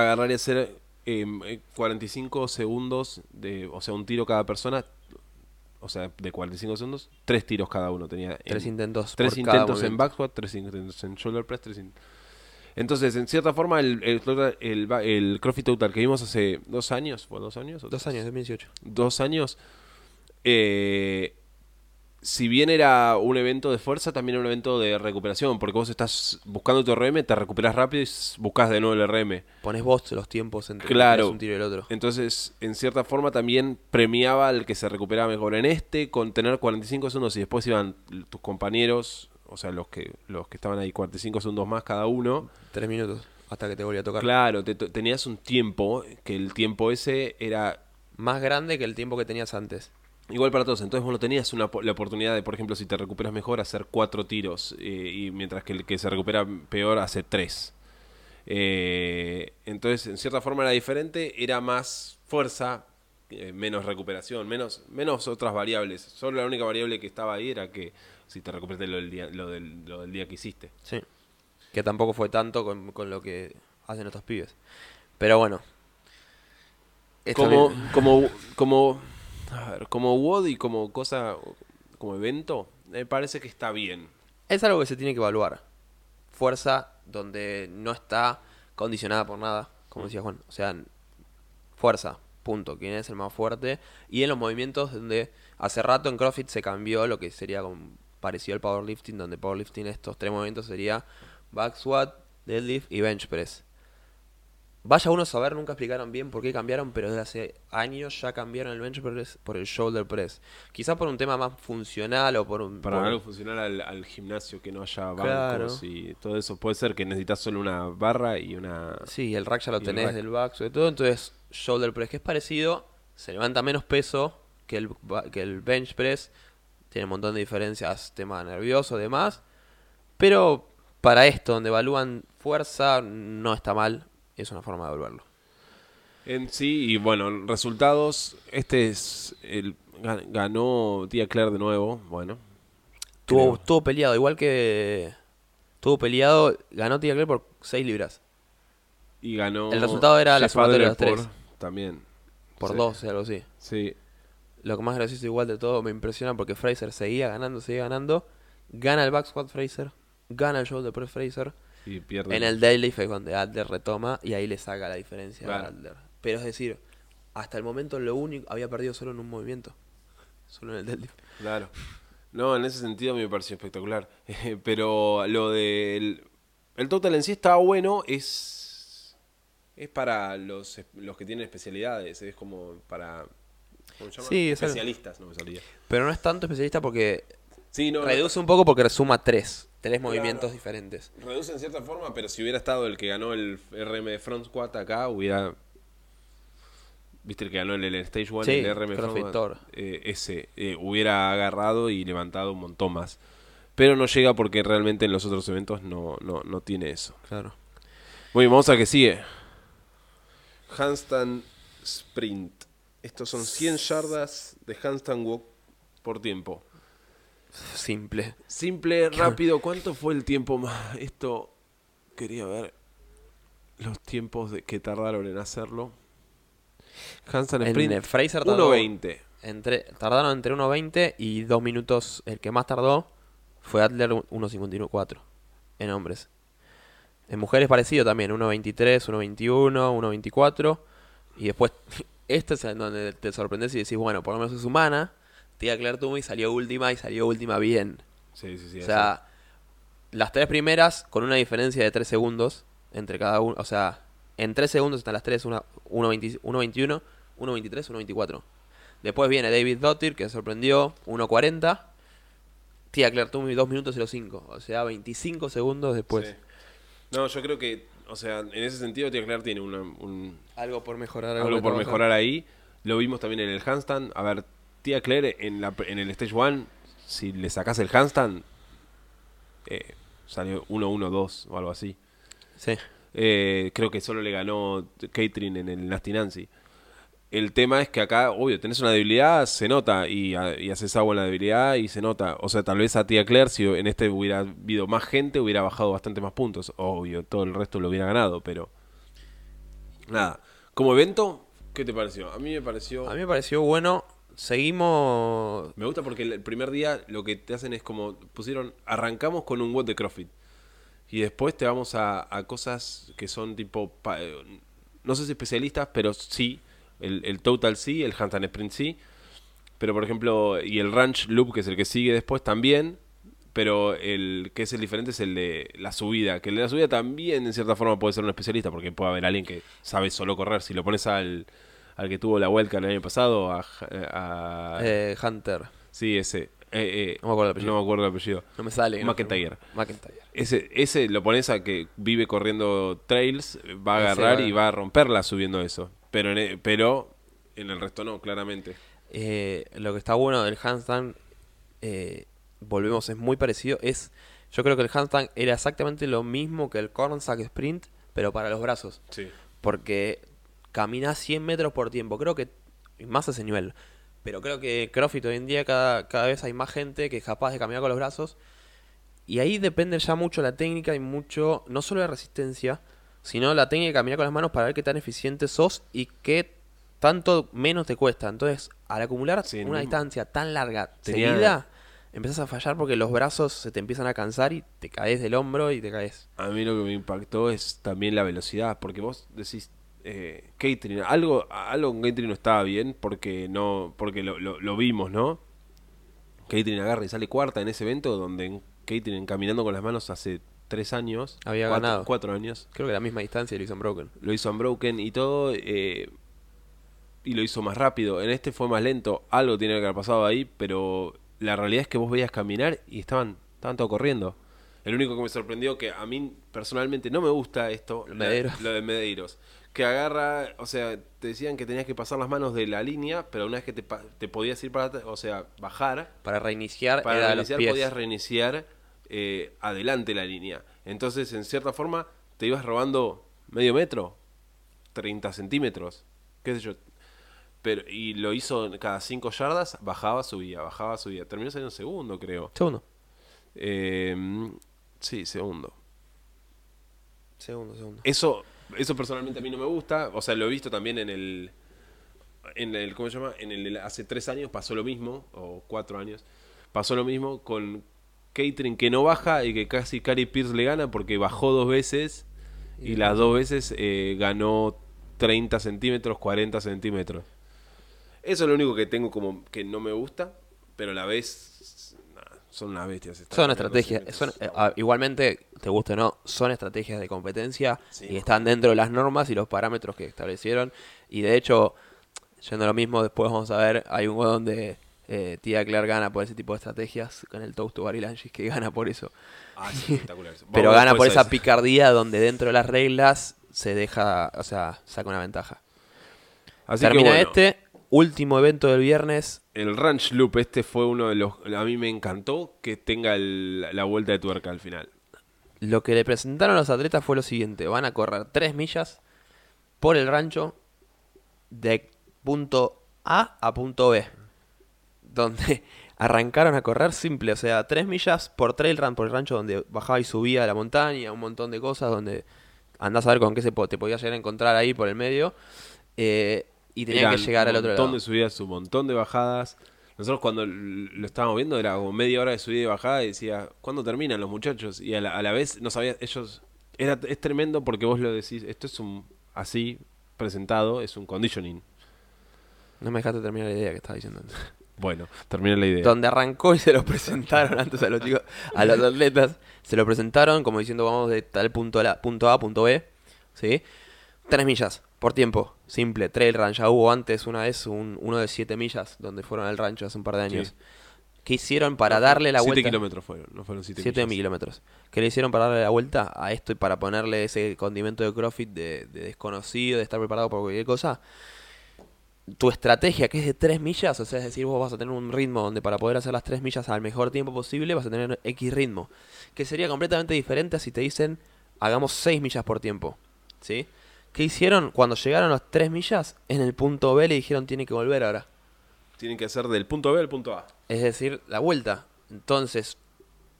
agarrar y hacer em, eh, 45 segundos, de, o sea, un tiro cada persona, o sea, de 45 segundos, tres tiros cada uno tenía. en- Tres intentos. tres por cada intentos en back squat, tres intentos en shoulder press, tres in- Entonces, en cierta forma, el, el, total- el, el CrossFit Total que vimos hace dos años, ¿fue dos años? o Dos años, 2018. dos años, eh, si bien era un evento de fuerza, también era un evento de recuperación, porque vos estás buscando tu RM, te recuperas rápido y buscas de nuevo el RM. Pones vos los tiempos entre Claro. un tiro y el otro. Entonces, en cierta forma también premiaba al que se recuperaba mejor. En este, con tener 45 segundos y después iban tus compañeros, o sea, los que los que estaban ahí 45 segundos más cada uno. Tres minutos hasta que te volví a tocar. Claro, te tenías un tiempo, que el tiempo ese era Más grande que el tiempo que tenías antes. Igual para todos. Entonces vos no tenías una, la oportunidad de, por ejemplo, si te recuperas mejor, hacer cuatro tiros, eh, y mientras que el que se recupera peor hace tres. Eh, entonces, en cierta forma era diferente, era más fuerza, eh, menos recuperación, menos, menos otras variables. Solo la única variable que estaba ahí era que si te recuperaste lo del día, lo del, lo del día que hiciste. Sí. Que tampoco fue tanto con, con lo que hacen estos pibes. Pero bueno. Como, como, a ver, como WOD y como cosa, como evento, me parece que está bien. Es algo que se tiene que evaluar. Fuerza donde no está condicionada por nada, como decía Juan. O sea, fuerza, punto. ¿Quién es el más fuerte? Y en los movimientos donde hace rato en CrossFit se cambió lo que sería como parecido al powerlifting, donde powerlifting estos tres movimientos sería back squat, deadlift y bench press. Vaya uno a saber, nunca explicaron bien por qué cambiaron, pero desde hace años ya cambiaron el bench press por el shoulder press. Quizás por un tema más funcional o por un... Para por- algo funcional al, al gimnasio, que no haya bancos Claro. y todo eso. Puede ser que necesitas solo una barra y una... Sí, el rack ya lo tenés del back, sobre todo. Entonces, shoulder press, que es parecido, se levanta menos peso que el, que el bench press. Tiene un montón de diferencias, tema nervioso, demás. Pero para esto, donde evalúan fuerza, no está mal. Es una forma de evaluarlo. En sí, y bueno, resultados. Este es el. gan- Ganó Tía Claire de nuevo. Bueno. Tuvo, tuvo peleado, igual que. Tuvo peleado, ganó Tia Claire por 6 libras. Y ganó. El resultado era la sumatoria de los por- También. Por Sí. 12, algo así. Sí. Lo que más gracioso igual de todo me impresiona porque Fraser seguía ganando, seguía ganando. Gana el back squat Fraser. Gana el shoulder press Fraser. Y pierde. En el deadlift es donde Adler retoma y ahí le saca la diferencia Claro. a Adler. Pero es decir, hasta el momento lo único había perdido solo en un movimiento. Solo en el deadlift. Claro. No, en ese sentido a mí me pareció espectacular. Pero lo del. El total en sí está bueno, es. Es para los, los que tienen especialidades, es como para. ¿Cómo se llama? Sí, Especialistas, no me salía. Pero no es tanto especialista porque Sí, no, reduce un poco porque suma tres. Tres movimientos diferentes. reduce en cierta forma, pero si hubiera estado el que ganó el RM de Front Squat acá, hubiera. ¿Viste el que ganó el Stage 1? Sí, el RM Front. Eh, ese, eh, hubiera agarrado y levantado un montón más. Pero no llega porque realmente en los otros eventos no, no, no tiene eso. Claro. Muy bien, vamos a que sigue. Handstand Sprint. Estos son 100 yardas de handstand walk por tiempo. Simple. Simple, rápido. ¿Cuánto fue el tiempo más? Esto quería ver los tiempos de, que tardaron en hacerlo. Handstand En Sprint el Fraser tardó 1.20. Entre, tardaron entre 1.20 y 2 minutos. El que más tardó fue Adler 1.54 en hombres. En mujeres parecido también, 1.23, 1.21, 1.24. Y después, este es en donde te sorprendes y decís, bueno, por lo menos es humana. Tía Claire Toomey salió última y salió última bien. Sí, sí, sí. o sea, las tres primeras con una diferencia de 3 segundos entre cada uno. O sea, en 3 segundos están las tres, una- 1.20 1.21, 1.23, 1.24. Después viene David Dottir, que sorprendió, 1.40. Tía Claire Toomey, 2 minutos y 05. O sea, 25 segundos después. Sí. No, yo creo que, o sea, en ese sentido, Tia Claire tiene una- un, Algo por mejorar. algo que por trabajar. mejorar ahí. Lo vimos también en el handstand. A ver, Tía Claire en, la, en el Stage 1, si le sacas el handstand, eh, salió 1-1-2 o algo así. Sí. Eh, creo que solo le ganó Catherine en el Nasty Nancy. El tema es que acá, obvio, tenés una debilidad, se nota, y, a- y haces agua en la debilidad y se nota. O sea, tal vez a Tía Claire, si en este hubiera habido más gente, hubiera bajado bastante más puntos. Obvio, todo el resto lo hubiera ganado, pero. Nada. Como evento, ¿qué te pareció? A mí me pareció. A mí me pareció bueno. Seguimos. Me gusta porque el primer día lo que te hacen es como pusieron, arrancamos con un WOD de CrossFit y después te vamos a, cosas que son tipo, pa- eh, no sé si especialistas, pero sí, el, el total sí, el handstand sprint sí, Pero por ejemplo, y el Ranch Loop, que es el que sigue después, también. Pero el que es el diferente es el de la subida. Que el de la subida también, en cierta forma, puede ser un especialista, porque puede haber alguien que sabe solo correr. Si lo pones al, al que tuvo la vuelta el año pasado, a. a- Eh, Hunter. sí, ese. Eh, eh, No me acuerdo el apellido. no me acuerdo el apellido. No me sale. ¿no? McIntyre. McIntyre. Ese, ese lo pones a que vive corriendo trails, va a Ese agarrar va- y va a romperla subiendo eso. Pero en, e- pero en el resto no, claramente. Eh, lo que está bueno del handstand, eh, volvemos, es muy parecido. Es, yo creo que el handstand era exactamente lo mismo que el cornsack sprint, pero para los brazos. Sí. Porque caminas 100 metros por tiempo. Creo que más a ese nivel. Pero creo que CrossFit hoy en día cada, cada vez hay más gente que es capaz de caminar con los brazos. Y ahí depende ya mucho la técnica y mucho, no solo la resistencia, sino la técnica de caminar con las manos para ver qué tan eficiente sos y qué tanto menos te cuesta. Entonces, al acumular Sí, una mismo. distancia tan larga Tenía- seguida, empezás a fallar porque los brazos se te empiezan a cansar y te caes del hombro y te caes. A mí lo que me impactó es también la velocidad, porque vos decís, eh, catering, algo, algo con catering no estaba bien, porque no, porque lo, lo, lo vimos, ¿no? Catering agarra y sale cuarta en ese evento, donde catering caminando con las manos hace tres años, Había cuatro, ganado. cuatro años, Creo que la misma distancia lo hizo en Broken. lo hizo Unbroken y todo, eh, y lo hizo más rápido. En este fue más lento, algo tiene que haber pasado ahí, pero la realidad es que vos veías caminar y estaban, estaban todos corriendo. El único que me sorprendió que a mí personalmente no me gusta esto, Medeiros. lo de Medeiros. Que agarra, o sea, te decían que tenías que pasar las manos de la línea, pero una vez que te, podías ir para o sea, bajar, Para reiniciar para era reiniciar los pies. podías reiniciar eh, adelante la línea. Entonces, en cierta forma, te ibas robando medio metro, 30 centímetros, qué sé yo. Pero, y lo hizo cada 5 yardas, bajaba, subía, bajaba, subía. Terminó saliendo segundo, creo. Segundo. Eh, sí, segundo. Segundo, segundo. Eso, eso personalmente a mí no me gusta. O sea, lo he visto también en el. En el ¿Cómo se llama? En el hace tres años pasó lo mismo, o cuatro años. Pasó lo mismo con Catering que no baja y que casi Cary Pierce le gana porque bajó dos veces y, Y las dos veces eh, ganó 30 centímetros, 40 centímetros. Eso es lo único que tengo como que no me gusta, pero a la vez son unas bestias. Son estrategias. Son, eh, ah, igualmente, te guste o no, son estrategias de competencia Sí. y están dentro de las normas y los parámetros que establecieron. Y de hecho, yendo a lo mismo, después vamos a ver, hay un juego donde eh, Tia Claire gana por ese tipo de estrategias con el Toast to que gana por eso. Ah, espectacular eso. Pero gana por esa picardía donde dentro de las reglas se deja, o sea, saca una ventaja. Así que Termina bueno. este, último evento del viernes. El Ranch Loop, este fue uno de los... A mí me encantó que tenga el- la vuelta de tuerca al final. Lo que le presentaron a los atletas fue lo siguiente: van a correr 3 millas por el rancho de punto A a punto B. Donde arrancaron a correr simple, o sea, 3 millas por trail run por el rancho donde bajaba y subía la montaña, un montón de cosas donde andás a ver con qué se po- te podías llegar a encontrar ahí por el medio. eh, y tenían que llegar al otro Un montón lado. de subidas, un montón de bajadas. Nosotros cuando lo estábamos viendo era como media hora de subida y bajada y decía, ¿cuándo terminan los muchachos? Y a la, a la vez no sabía, ellos... Era, es tremendo porque vos lo decís, esto es un... Así presentado, es un conditioning. No me dejaste terminar la idea que estaba diciendo. Bueno, termina la idea. donde arrancó y se lo presentaron antes a los chicos, a los atletas, se lo presentaron como diciendo vamos de tal punto a, la- punto a punto B, ¿sí? Tres millas por tiempo, simple, trail run, ya hubo antes una vez un, uno de siete millas donde fueron al rancho hace un par de años. Sí. ¿Qué hicieron para darle la Siete vuelta? kilómetros fueron, no fueron siete, 7 millas. kilómetros. ¿Qué le hicieron para darle la vuelta a esto y para ponerle ese condimento de CrossFit de, de desconocido, de estar preparado por cualquier cosa? Tu estrategia, que es de 3 millas, o sea, es decir, vos vas a tener un ritmo donde para poder hacer las 3 millas al mejor tiempo posible vas a tener X ritmo. Que sería completamente diferente a si te dicen, hagamos 6 millas por tiempo. ¿Sí? ¿Qué hicieron? Cuando llegaron a las 3 millas, en el punto B le dijeron, tiene que volver ahora. Tienen que hacer del punto B al punto A. Es decir, la vuelta. Entonces,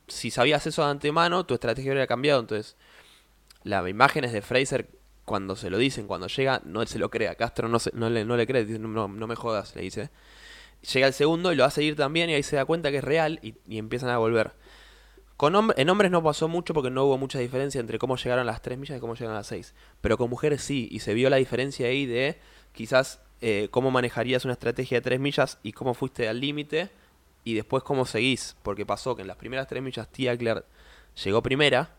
si sabías eso de antemano, tu estrategia hubiera cambiado. Entonces, la imagen es de Fraser cuando se lo dicen, cuando llega, no se lo crea. Castro no, se- no, le, no le cree, dice, no, no me jodas, le dice. Llega el segundo y lo hace ir también y ahí se da cuenta que es real y, y empiezan a volver. Con hom- en hombres no pasó mucho porque no hubo mucha diferencia entre cómo llegaron las 3 millas y cómo llegaron a las 6. Pero con mujeres sí, y se vio la diferencia ahí de quizás eh, cómo manejarías una estrategia de 3 millas y cómo fuiste al límite y después cómo seguís. Porque pasó que en las primeras 3 millas Tia Claire llegó primera,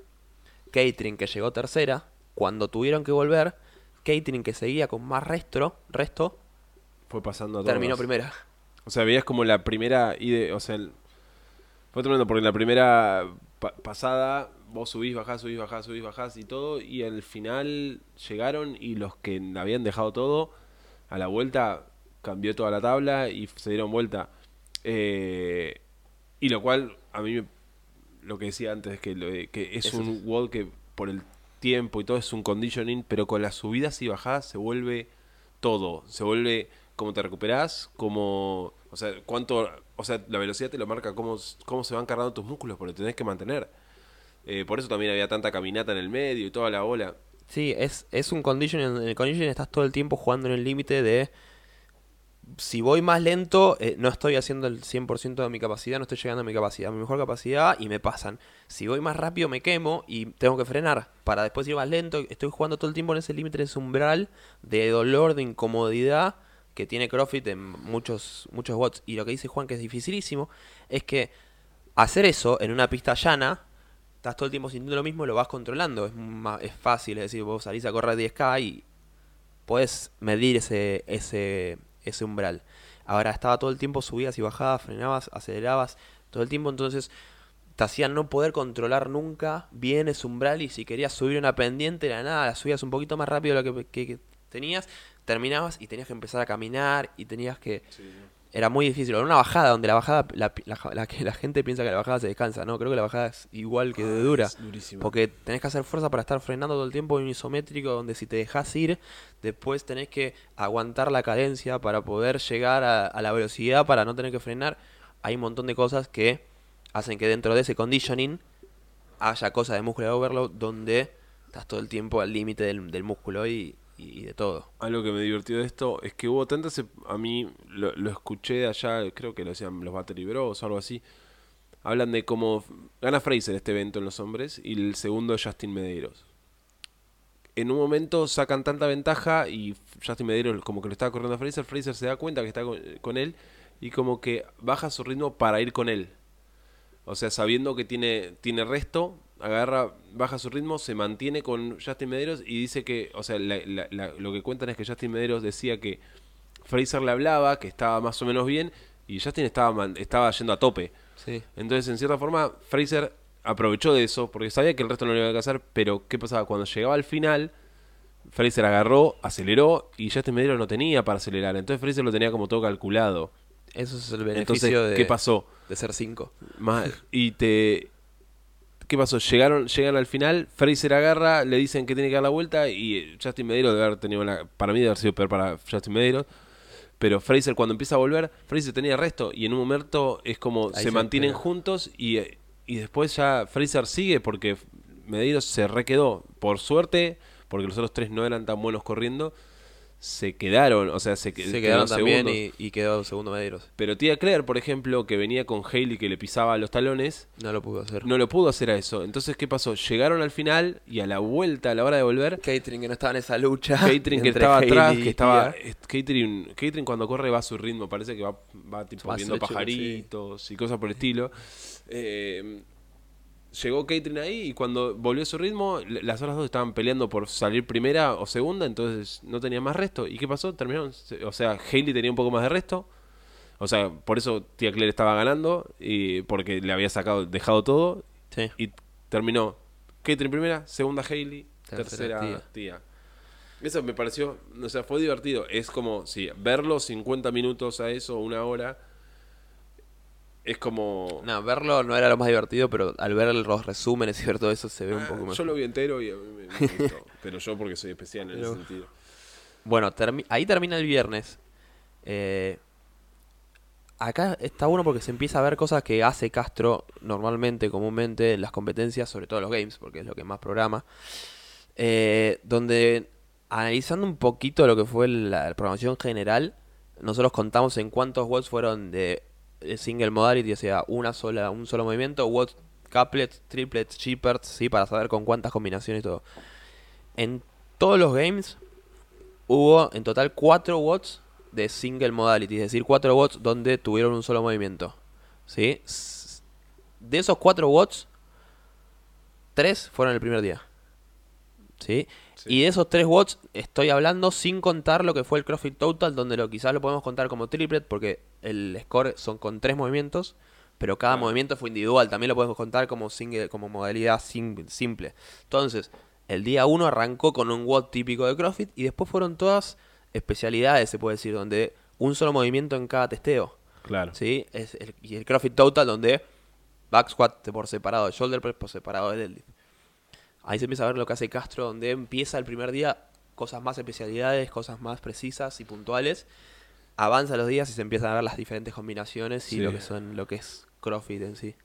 Catherine que llegó tercera. Cuando tuvieron que volver, Catherine que seguía con más resto, resto Fue pasando a terminó primera. O sea, veías como la primera ide- o sea, el- fue tremendo porque en la primera pa- pasada vos subís, bajás, subís, bajás, subís, bajás y todo y al final llegaron y los que habían dejado todo a la vuelta cambió toda la tabla y se dieron vuelta. Eh, y lo cual a mí me- lo que decía antes que lo que es Eso un wall que por el tiempo y todo es un conditioning, pero con las subidas y bajadas se vuelve todo, se vuelve cómo te recuperás, cómo, o sea, cuánto, o sea, la velocidad te lo marca cómo, cómo se van cargando tus músculos, porque tenés que mantener. Eh, por eso también había tanta caminata en el medio y toda la bola. Sí, es, es un conditioning. En el conditioning estás todo el tiempo jugando en el límite de. Si voy más lento, eh, no estoy haciendo el 100% de mi capacidad, no estoy llegando a mi capacidad, a mi mejor capacidad y me pasan. Si voy más rápido, me quemo y tengo que frenar para después ir más lento. Estoy jugando todo el tiempo en ese límite, en ese umbral de dolor, de incomodidad que tiene CrossFit en muchos, muchos bots. Y lo que dice Juan, que es dificilísimo, es que hacer eso en una pista llana estás todo el tiempo sintiendo lo mismo y lo vas controlando. Es, ma- es fácil, es decir, vos salís a correr 10K y puedes medir ese, ese, ese umbral. Ahora estaba todo el tiempo subidas y bajadas, frenabas, acelerabas, todo el tiempo entonces te hacían no poder controlar nunca bien ese umbral y si querías subir una pendiente, era nada, la subías un poquito más rápido de lo que tenías, terminabas y tenías que empezar a caminar y tenías que... Era muy difícil. O una bajada, donde la bajada, la, la- la que la gente piensa que la bajada se descansa, ¿no? Creo que la bajada es igual que de dura. Es durísimo. Porque tenés que hacer fuerza para estar frenando todo el tiempo en un isométrico donde si te dejas ir, después tenés que aguantar la cadencia para poder llegar a, a la velocidad para no tener que frenar. Hay un montón de cosas que hacen que dentro de ese conditioning haya cosas de muscular overload donde estás todo el tiempo al límite del, del músculo y, y de todo. Algo que me divirtió de esto es que hubo tantas. A mí lo, lo escuché allá, creo que lo decían los Battery Bros o algo así. Hablan de cómo gana Fraser este evento en los hombres y el segundo Justin Medeiros. En un momento sacan tanta ventaja y Justin Medeiros como que lo estaba corriendo a Fraser. Fraser se da cuenta que está con, con él y como que baja su ritmo para ir con él. O sea, sabiendo que tiene, tiene resto, agarra, baja su ritmo, se mantiene con Justin Medeiros y dice que, o sea, la- la- la- lo que cuentan es que Justin Medeiros decía que Fraser le hablaba, que estaba más o menos bien y Justin estaba, estaba yendo a tope. Sí. Entonces, en cierta forma, Fraser aprovechó de eso porque sabía que el resto no le iba a alcanzar, pero ¿qué pasaba? Cuando llegaba al final, Fraser agarró, aceleró y Justin Medeiros no tenía para acelerar. Entonces, Fraser lo tenía como todo calculado. Eso es el Entonces, beneficio de, ¿qué pasó? de ser 5. Mal. Y te. ¿Qué pasó? Llegaron, llegan al final, Fraser agarra, le dicen que tiene que dar la vuelta y eh, Justin Medeiros debe haber tenido la. Para mí debe haber sido peor para Justin Medeiros. Pero Fraser cuando empieza a volver, Fraser tenía resto y en un momento es como Ahí se se mantienen pega. juntos y, eh, y después ya Fraser sigue porque Medeiros se requedó. Por suerte, porque los otros tres no eran tan buenos corriendo, se quedaron, o sea, se, Se quedaron también y, y quedó segundo Medeiros. Pero Tia Claire, por ejemplo, que venía con Haley que le pisaba los talones, No lo pudo hacer. no lo pudo hacer a eso. Entonces, ¿qué pasó? Llegaron al final y a la vuelta, a la hora de volver, Catering que no estaba en esa lucha. Catering que estaba Hailey atrás, que estaba... Catering, Catering cuando corre va a su ritmo, parece que va, va tipo viendo hecho, pajaritos y cosas por el estilo. Eh, llegó Catering ahí y cuando volvió a su ritmo, las otras dos estaban peleando por salir primera o segunda, entonces no tenía más resto. ¿Y qué pasó? Terminaron, o sea, Haley tenía un poco más de resto. O sea, por eso Tia Claire estaba ganando, y porque le había sacado, dejado todo, Sí. y terminó Catherine primera, segunda Haley, Tercera tercera, tía. Eso me pareció, o sea, fue divertido. Es como, sí, verlo 50 minutos a eso, una hora, es como... No, verlo no era lo más divertido, pero al ver los resúmenes y ver todo eso se ve un Ah, poco mejor. yo lo vi entero y a mí me, me gustó. pero yo porque soy especial en Pero- ese sentido. Bueno, termi- ahí termina el viernes. Eh, acá está bueno porque se empieza a ver cosas que hace Castro normalmente, comúnmente, en las competencias, sobre todo en los games, porque es lo que más programa. Eh, donde, analizando un poquito lo que fue la, programación general, nosotros contamos en cuántos watts fueron de single modality, o sea, una sola, un solo movimiento, watts couplets, triplets, cheapers, ¿sí? Para saber con cuántas combinaciones y todo. En todos los games hubo en total 4 watts de single modality, es decir, 4 watts donde tuvieron un solo movimiento. ¿Sí? De esos 4 watts, 3 fueron el primer día. ¿Sí? Sí. Y de esos 3 watts estoy hablando sin contar lo que fue el CrossFit Total, donde lo quizás lo podemos contar como triplet, porque el score son con 3 movimientos, pero cada movimiento fue individual. También lo podemos contar como, single, como modalidad sim- simple. Entonces, el día 1 arrancó con un watt típico de CrossFit y después fueron todas especialidades, se puede decir, donde un solo movimiento en cada testeo. Claro. ¿sí? Es el, y el CrossFit Total donde back squat por separado, shoulder press por separado de deadlift. Ahí se empieza a ver lo que hace Castro, donde empieza el primer día cosas más especialidades, cosas más precisas y puntuales. Avanza los días y se empiezan a ver las diferentes combinaciones y Sí. lo que son lo que es CrossFit en sí.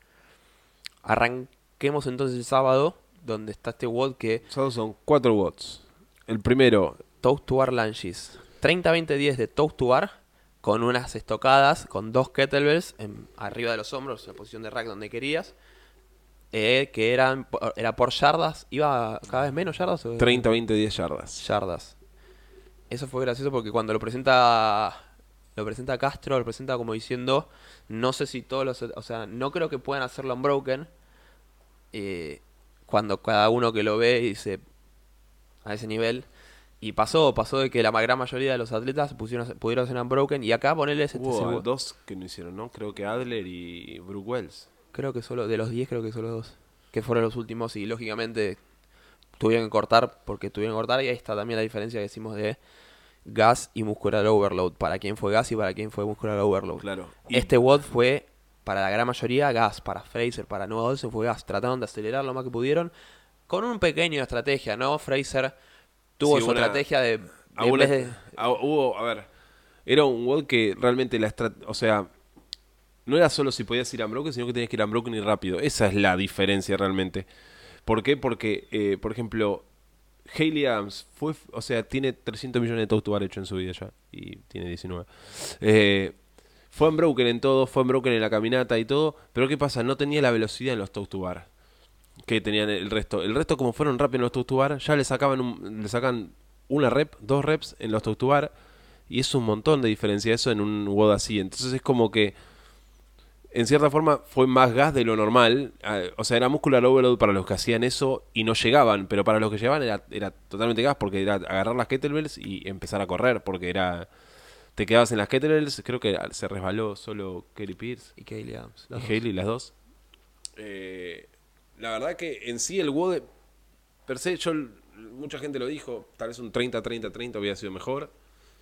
Arranquemos entonces el sábado, donde está este WOD que Solo son 4 watts. El primero, Toast to bar lunges. 30-20-10 de toast to bar con unas estocadas, con dos kettlebells en- arriba de los hombros, en la posición de rack donde querías. Eh, que eran era por yardas, iba cada vez menos yardas. o- 30, 20, 10 yardas. yardas. Eso fue gracioso porque cuando lo presenta lo presenta Castro, lo presenta como diciendo, no sé si todos los, o sea, no creo que puedan hacerlo unbroken. eh, cuando cada uno que lo ve dice a ese nivel y pasó, pasó de que la gran mayoría de los atletas pusieron, pudieron hacer unbroken y acá ponerle este Hubo dos que no hicieron, ¿no? Creo que Adler y Brooke Wells. Creo que solo, de los 10 creo que solo dos. Que fueron los últimos y lógicamente tuvieron que cortar porque tuvieron que cortar y ahí está también la diferencia que decimos de gas y muscular overload. Para quién fue gas y para quién fue muscular overload. Claro. Y- Este WOD fue para la gran mayoría gas, para Fraser, para Noah Olsen fue gas. Trataron de acelerar lo más que pudieron con un pequeño estrategia, ¿no? Fraser tuvo Sí, su una- estrategia de... de a una- de- a- hubo, a ver, era un WOD que realmente la estra- o sea, no era solo si podías ir a Unbroken, sino que tenías que ir a Unbroken y rápido. Esa es la diferencia realmente. ¿Por qué? Porque, eh, por ejemplo, Hayley Adams fue, o sea, tiene 300 millones de bar hecho en su vida ya y tiene 19. Eh, fue Unbroken en todo, fue Unbroken en la caminata y todo, pero ¿qué pasa? No tenía la velocidad en los toast to bar que tenían el resto. El resto, como fueron rápido en los toast to bar, ya le sacaban un- le sacan una rep, dos reps en los toast to bar y es un montón de diferencia eso en un WOD así. Entonces es como que en cierta forma fue más gas de lo normal. Ah, O sea, era muscular overload para los que hacían eso y no llegaban, pero para los que llegaban era, era totalmente gas porque era agarrar las kettlebells y empezar a correr porque era... Te quedabas en las kettlebells, creo que se resbaló solo Kelly Pierce Y Kaylee Adams. y dos. Haley, las dos. Eh, la verdad que en sí el WOD, per se, yo, mucha gente lo dijo, tal vez un 30-30-30 hubiera sido mejor.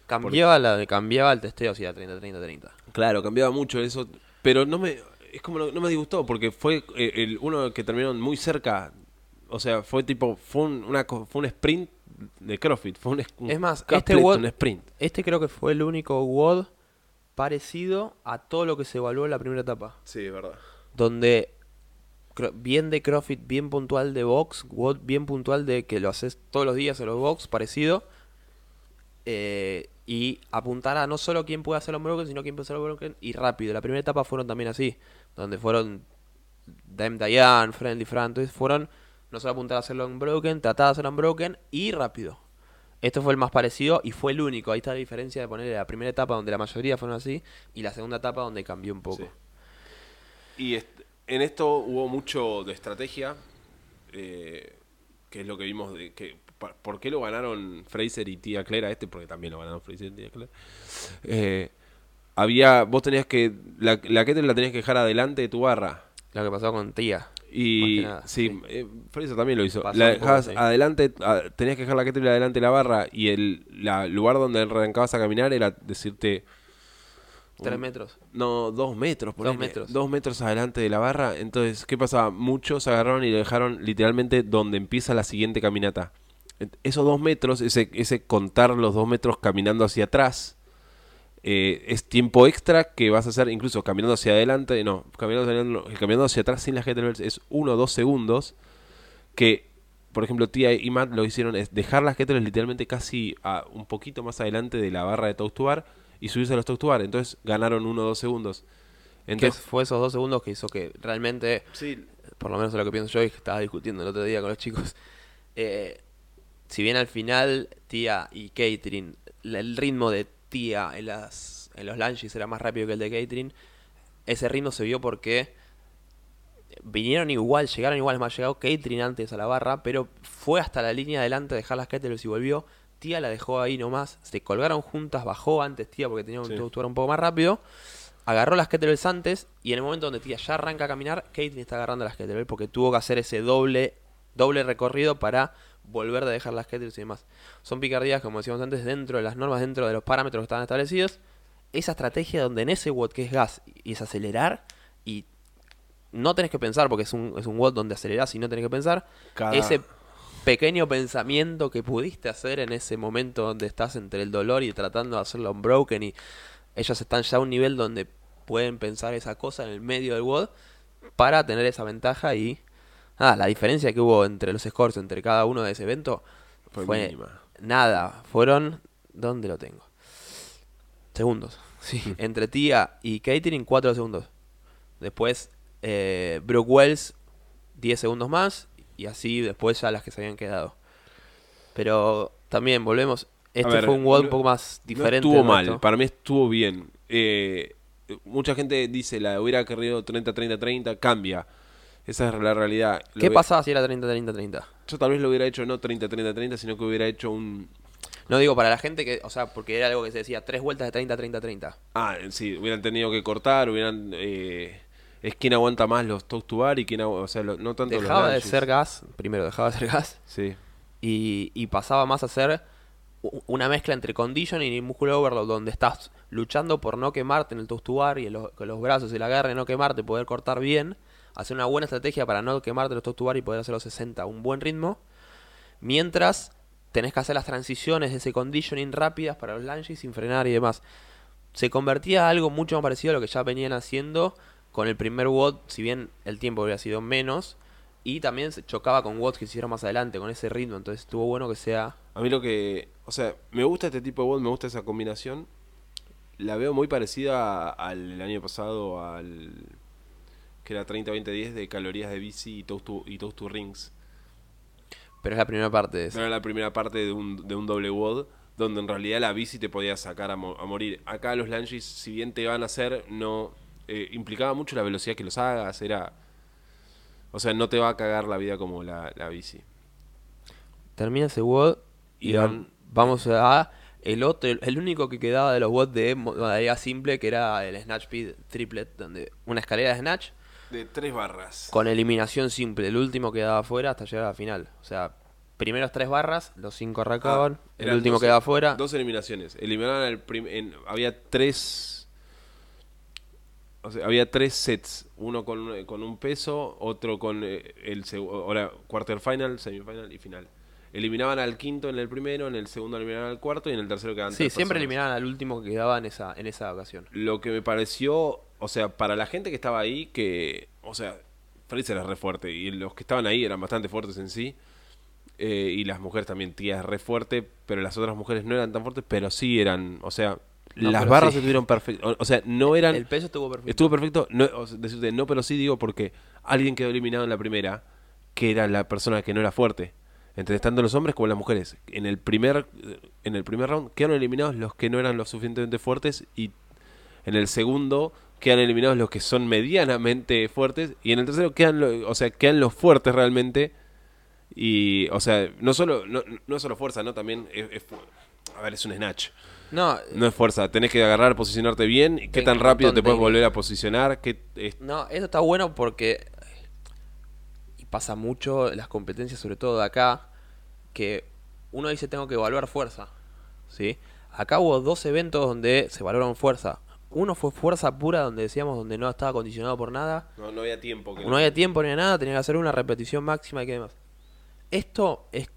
Cambiaba, la, cambiaba el testeo, si era 30-30-30. Claro, cambiaba mucho eso, pero no me, es como no, no me disgustó porque fue eh, el uno que terminó muy cerca, o sea, fue tipo, fue un, una, fue un sprint de CrossFit, fue un, un Es más, este WOD un sprint. Este creo que fue el único WOD parecido a todo lo que se evaluó en la primera etapa. Sí, es verdad. Donde bien de CrossFit, bien puntual de box, WOD bien puntual de que lo haces todos los días en los box, parecido. Eh, y apuntar a no solo quién puede hacer unbroken, sino quién puede hacer unbroken y rápido. La primera etapa fueron también así, donde fueron Dem Dayan, Friendly Fran, fueron no solo apuntar a hacerlo unbroken, tratar de hacer unbroken y rápido. Este fue el más parecido y fue el único. Ahí está la diferencia de poner la primera etapa donde la mayoría fueron así y la segunda etapa donde cambió un poco. Y en esto hubo mucho de estrategia, eh, que es lo que vimos de que ¿Por qué lo ganaron Fraser y Tía Clara este? Porque también lo ganaron Fraser y Tía Clara. Eh, había, vos tenías que, la, la kettle la tenías que dejar adelante de tu barra. Lo que pasó con Tía. Y nada, sí, sí. eh, Fraser también lo hizo. Pasó La poco, dejabas sí. adelante, a- tenías que dejar la kettle adelante de la barra y el la, lugar donde arrancabas a caminar era decirte Tres un- metros. no, dos metros, ponele, metros. Dos metros adelante de la barra. Entonces, ¿qué pasaba? Muchos agarraron y lo dejaron literalmente donde empieza la siguiente caminata. Esos dos metros, ese, ese contar los dos metros caminando hacia atrás, eh, es tiempo extra que vas a hacer incluso caminando hacia adelante. No, caminando hacia, adelante, caminando hacia atrás sin las kettlebells es uno o dos segundos. Que, por ejemplo, Tia y Matt lo hicieron es dejar las kettlebells literalmente casi a un poquito más adelante de la barra de toast to bar y subirse a los toast to bar. Entonces ganaron uno o dos segundos. Entonces, fue esos dos segundos que hizo que realmente sí, por lo menos es lo que pienso yo y que estaba discutiendo el otro día con los chicos. Eh, si bien al final Tía y Catherine, el ritmo de Tía en, las, en los lunges era más rápido que el de Catherine, ese ritmo se vio porque vinieron igual, llegaron igual, es más, llegado Catherine antes a la barra, pero fue hasta la línea adelante de dejar las kettlebells y volvió. Tía la dejó ahí nomás, se colgaron juntas, bajó antes Tía porque tenía un Sí. sí. un poco más rápido. Agarró las kettlebells antes y en el momento donde Tía ya arranca a caminar, Caitlyn está agarrando las kettlebells porque tuvo que hacer ese doble, doble recorrido para volver de dejar las kettlebells y demás. Son picardías, como decíamos antes, dentro de las normas, dentro de los parámetros que estaban establecidos. Esa estrategia donde en ese WOD que es gas y es acelerar y no tenés que pensar porque es un, es un WOD donde acelerás y no tenés que pensar. Cada- Ese pequeño pensamiento que pudiste hacer en ese momento donde estás entre el dolor y tratando de hacerlo unbroken y ellos están ya a un nivel donde pueden pensar esa cosa en el medio del WOD para tener esa ventaja y nada, la diferencia que hubo entre los scores entre cada uno de ese evento Fue fue, mínima. nada, fueron ¿dónde lo tengo? Segundos. Sí, entre Tia y Catering 4 segundos. Después eh, Brooke Wells 10 segundos más y así después ya las que se habían quedado. Pero también volvemos, este ver, fue un WOD un poco más diferente. No estuvo mal, para mí estuvo bien. Eh, mucha gente dice, la hubiera querido 30-30-30, cambia. Esa es la realidad. Lo ¿Qué pasaba si era 30-30-30? Yo tal vez lo hubiera hecho no 30-30-30, sino que hubiera hecho un... No digo para la gente que, o sea, porque era algo que se decía, tres vueltas de 30-30-30. Ah, sí, hubieran tenido que cortar, hubieran... eh, es quien aguanta más los to bar y quien agu- o sea, lo- no tanto Dejaba los de ser gas, primero dejaba de ser gas, Sí. y, y pasaba más a ser una mezcla entre conditioning y músculo overload, donde estás luchando por no quemarte en el toast to bar y en los, con los brazos y el agarre, no quemarte, poder cortar bien, hacer una buena estrategia para no quemarte los toast to bar y poder hacer los 60 a un buen ritmo, mientras tenés que hacer las transiciones de ese conditioning rápidas para los lunges sin frenar y demás. Se convertía a algo mucho más parecido a lo que ya venían haciendo con el primer WOD, si bien el tiempo habría sido menos, y también se chocaba con WODs que se hicieron más adelante, con ese ritmo, entonces estuvo bueno que sea... A mí lo que... O sea, me gusta este tipo de WOD, me gusta esa combinación. La veo muy parecida al año pasado al... Que era 30-20-10 de calorías de bici y toast to, y toast to rings. Pero es la primera parte de eso. Era la primera parte de un, de un doble WOD, donde en realidad la bici te podía sacar a, mo- a morir. Acá los lunges, si bien te van a hacer, no... eh, implicaba mucho la velocidad que los hagas, era... O sea, no te va a cagar la vida como la, la bici. Termina ese WOD y Y va- van- vamos a el otro, el único que quedaba de los WOD de modalidad simple, que era el Snatch Speed Triplet, donde una escalera de Snatch De tres barras. con eliminación simple, el último quedaba afuera hasta llegar a la final. O sea, primeros tres barras, los cinco arrancaban, Ah, el último quedaba afuera. Dos eliminaciones. Eliminaron al prim- en- había tres. O sea, había tres sets. Uno con, un- con un peso, otro con eh, el seg- ahora quarter final, semifinal y final. Eliminaban al quinto en el primero, en el segundo eliminaban al cuarto y en el tercero quedaban Sí, siempre personas. eliminaban al último que quedaba en esa, en esa ocasión. Lo que me pareció, o sea, para la gente que estaba ahí, que, o sea, Fraser era re fuerte y los que estaban ahí eran bastante fuertes en sí. eh, y las mujeres también, tía es re fuerte, pero las otras mujeres no eran tan fuertes, pero sí eran, o sea, No, las barras sí. estuvieron perfectas. O, o sea, no eran. El peso estuvo perfecto. Estuvo perfecto, no, o sea, decirte no, pero sí digo porque alguien quedó eliminado en la primera, que era la persona que no era fuerte. Entre tanto los hombres como las mujeres. En el primer en el primer round quedaron eliminados los que no eran lo suficientemente fuertes y en el segundo quedan eliminados los que son medianamente fuertes y en el tercero quedan lo- o sea, quedan los fuertes realmente y o sea, no solo no, no es solo fuerza, no también es, a ver, es un snatch. No, No es fuerza, tenés que agarrar, posicionarte bien, qué tan rápido te de puedes volver a posicionar, qué es- No, eso está bueno porque y pasa mucho las competencias, sobre todo de acá, que uno dice tengo que evaluar fuerza, ¿sí? Acá hubo dos eventos donde se valoraron fuerza. Uno fue fuerza pura, donde decíamos donde no estaba condicionado por nada. no, no había tiempo. que- No había tiempo ni nada, tenía que hacer una repetición máxima y qué demás. Esto es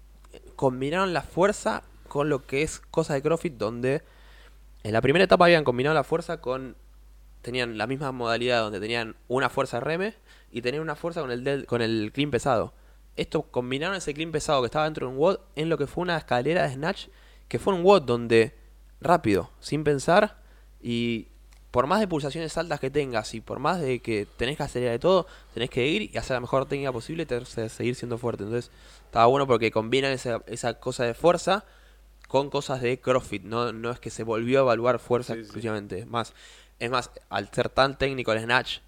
combinaron la fuerza con lo que es cosa de CrossFit, donde en la primera etapa habían combinado la fuerza con tenían la misma modalidad donde tenían una fuerza RM y tenían una fuerza con el del- con el clean pesado. Esto combinaron ese clean pesado que estaba dentro de un WOD en lo que fue una escalera de snatch que fue un WOD donde rápido, sin pensar y por más de pulsaciones altas que tengas y por más de que tenés que acelerar de todo, tenés que ir y hacer la mejor técnica posible y seguir siendo fuerte. Entonces, estaba bueno porque combinan esa, esa cosa de fuerza con cosas de CrossFit. No, no es que se volvió a evaluar fuerza Sí, sí. exclusivamente. Es más, es más, al ser tan técnico el snatch,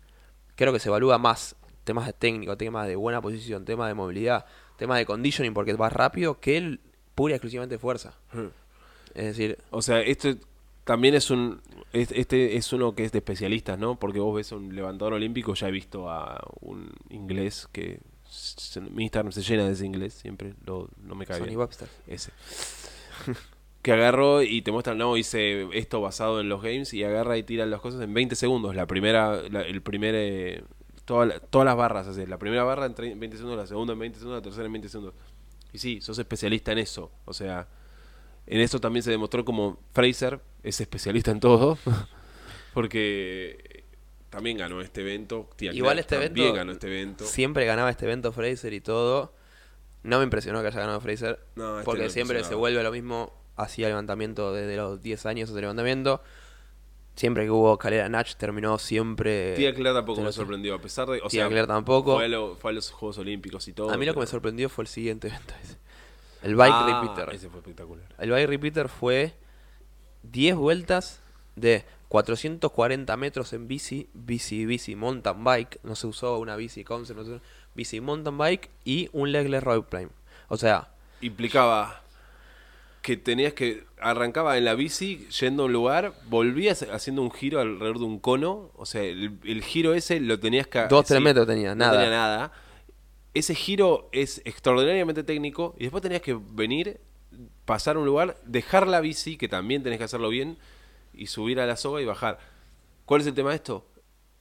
creo que se evalúa más temas de técnico, temas de buena posición, temas de movilidad, temas de conditioning porque vas rápido que el pura y exclusivamente fuerza. Es decir, O sea, esto también es un. es- Este es uno que es de especialistas, ¿no? Porque vos ves a un levantador olímpico, ya he visto a un inglés que. se- mi Instagram se llena de ese inglés siempre, lo, no me cae Sonny bien. Webster. Ese. que agarró y te muestra, no, hice esto basado en los games y agarra y tira las cosas en 20 segundos. La primera, la- el primer, eh, toda la- todas las barras, hace la primera barra en tre- 20 segundos, la segunda en 20 segundos, la tercera en 20 segundos. Y sí, sos especialista en eso. O sea, en eso también se demostró como Fraser es especialista en todo. porque también ganó este evento. Tia Igual Clark este también evento ganó este evento. Siempre ganaba este evento Fraser y todo. No me impresionó que haya ganado Fraser. No, este porque no siempre se vuelve lo mismo. Hacía levantamiento desde los 10 años de levantamiento. Siempre que hubo escalera Natch terminó siempre. Tia Clark tampoco me sorprendió, a pesar de. O Tia sea, tampoco. Fue a, lo- fue a los Juegos Olímpicos y todo. A mí lo que me sorprendió fue el siguiente evento. ese. El Bike Ah, Repeater. Ese fue espectacular. El Bike Repeater fue 10 vueltas de 440 metros en bici, bici, bici, mountain bike. No se usó una bici concept, no se usó- bici, mountain bike y un legless rope climb. O sea, Implicaba que tenías que. Arrancaba en la bici, yendo a un lugar, volvías haciendo un giro alrededor de un cono. O sea, el, el giro ese lo tenías que. 2, 3 metros tenía, no nada. tenía nada. Ese giro es extraordinariamente técnico. Y después tenías que venir, pasar a un lugar, dejar la bici, que también tenés que hacerlo bien, y subir a la soga y bajar. ¿Cuál es el tema de esto?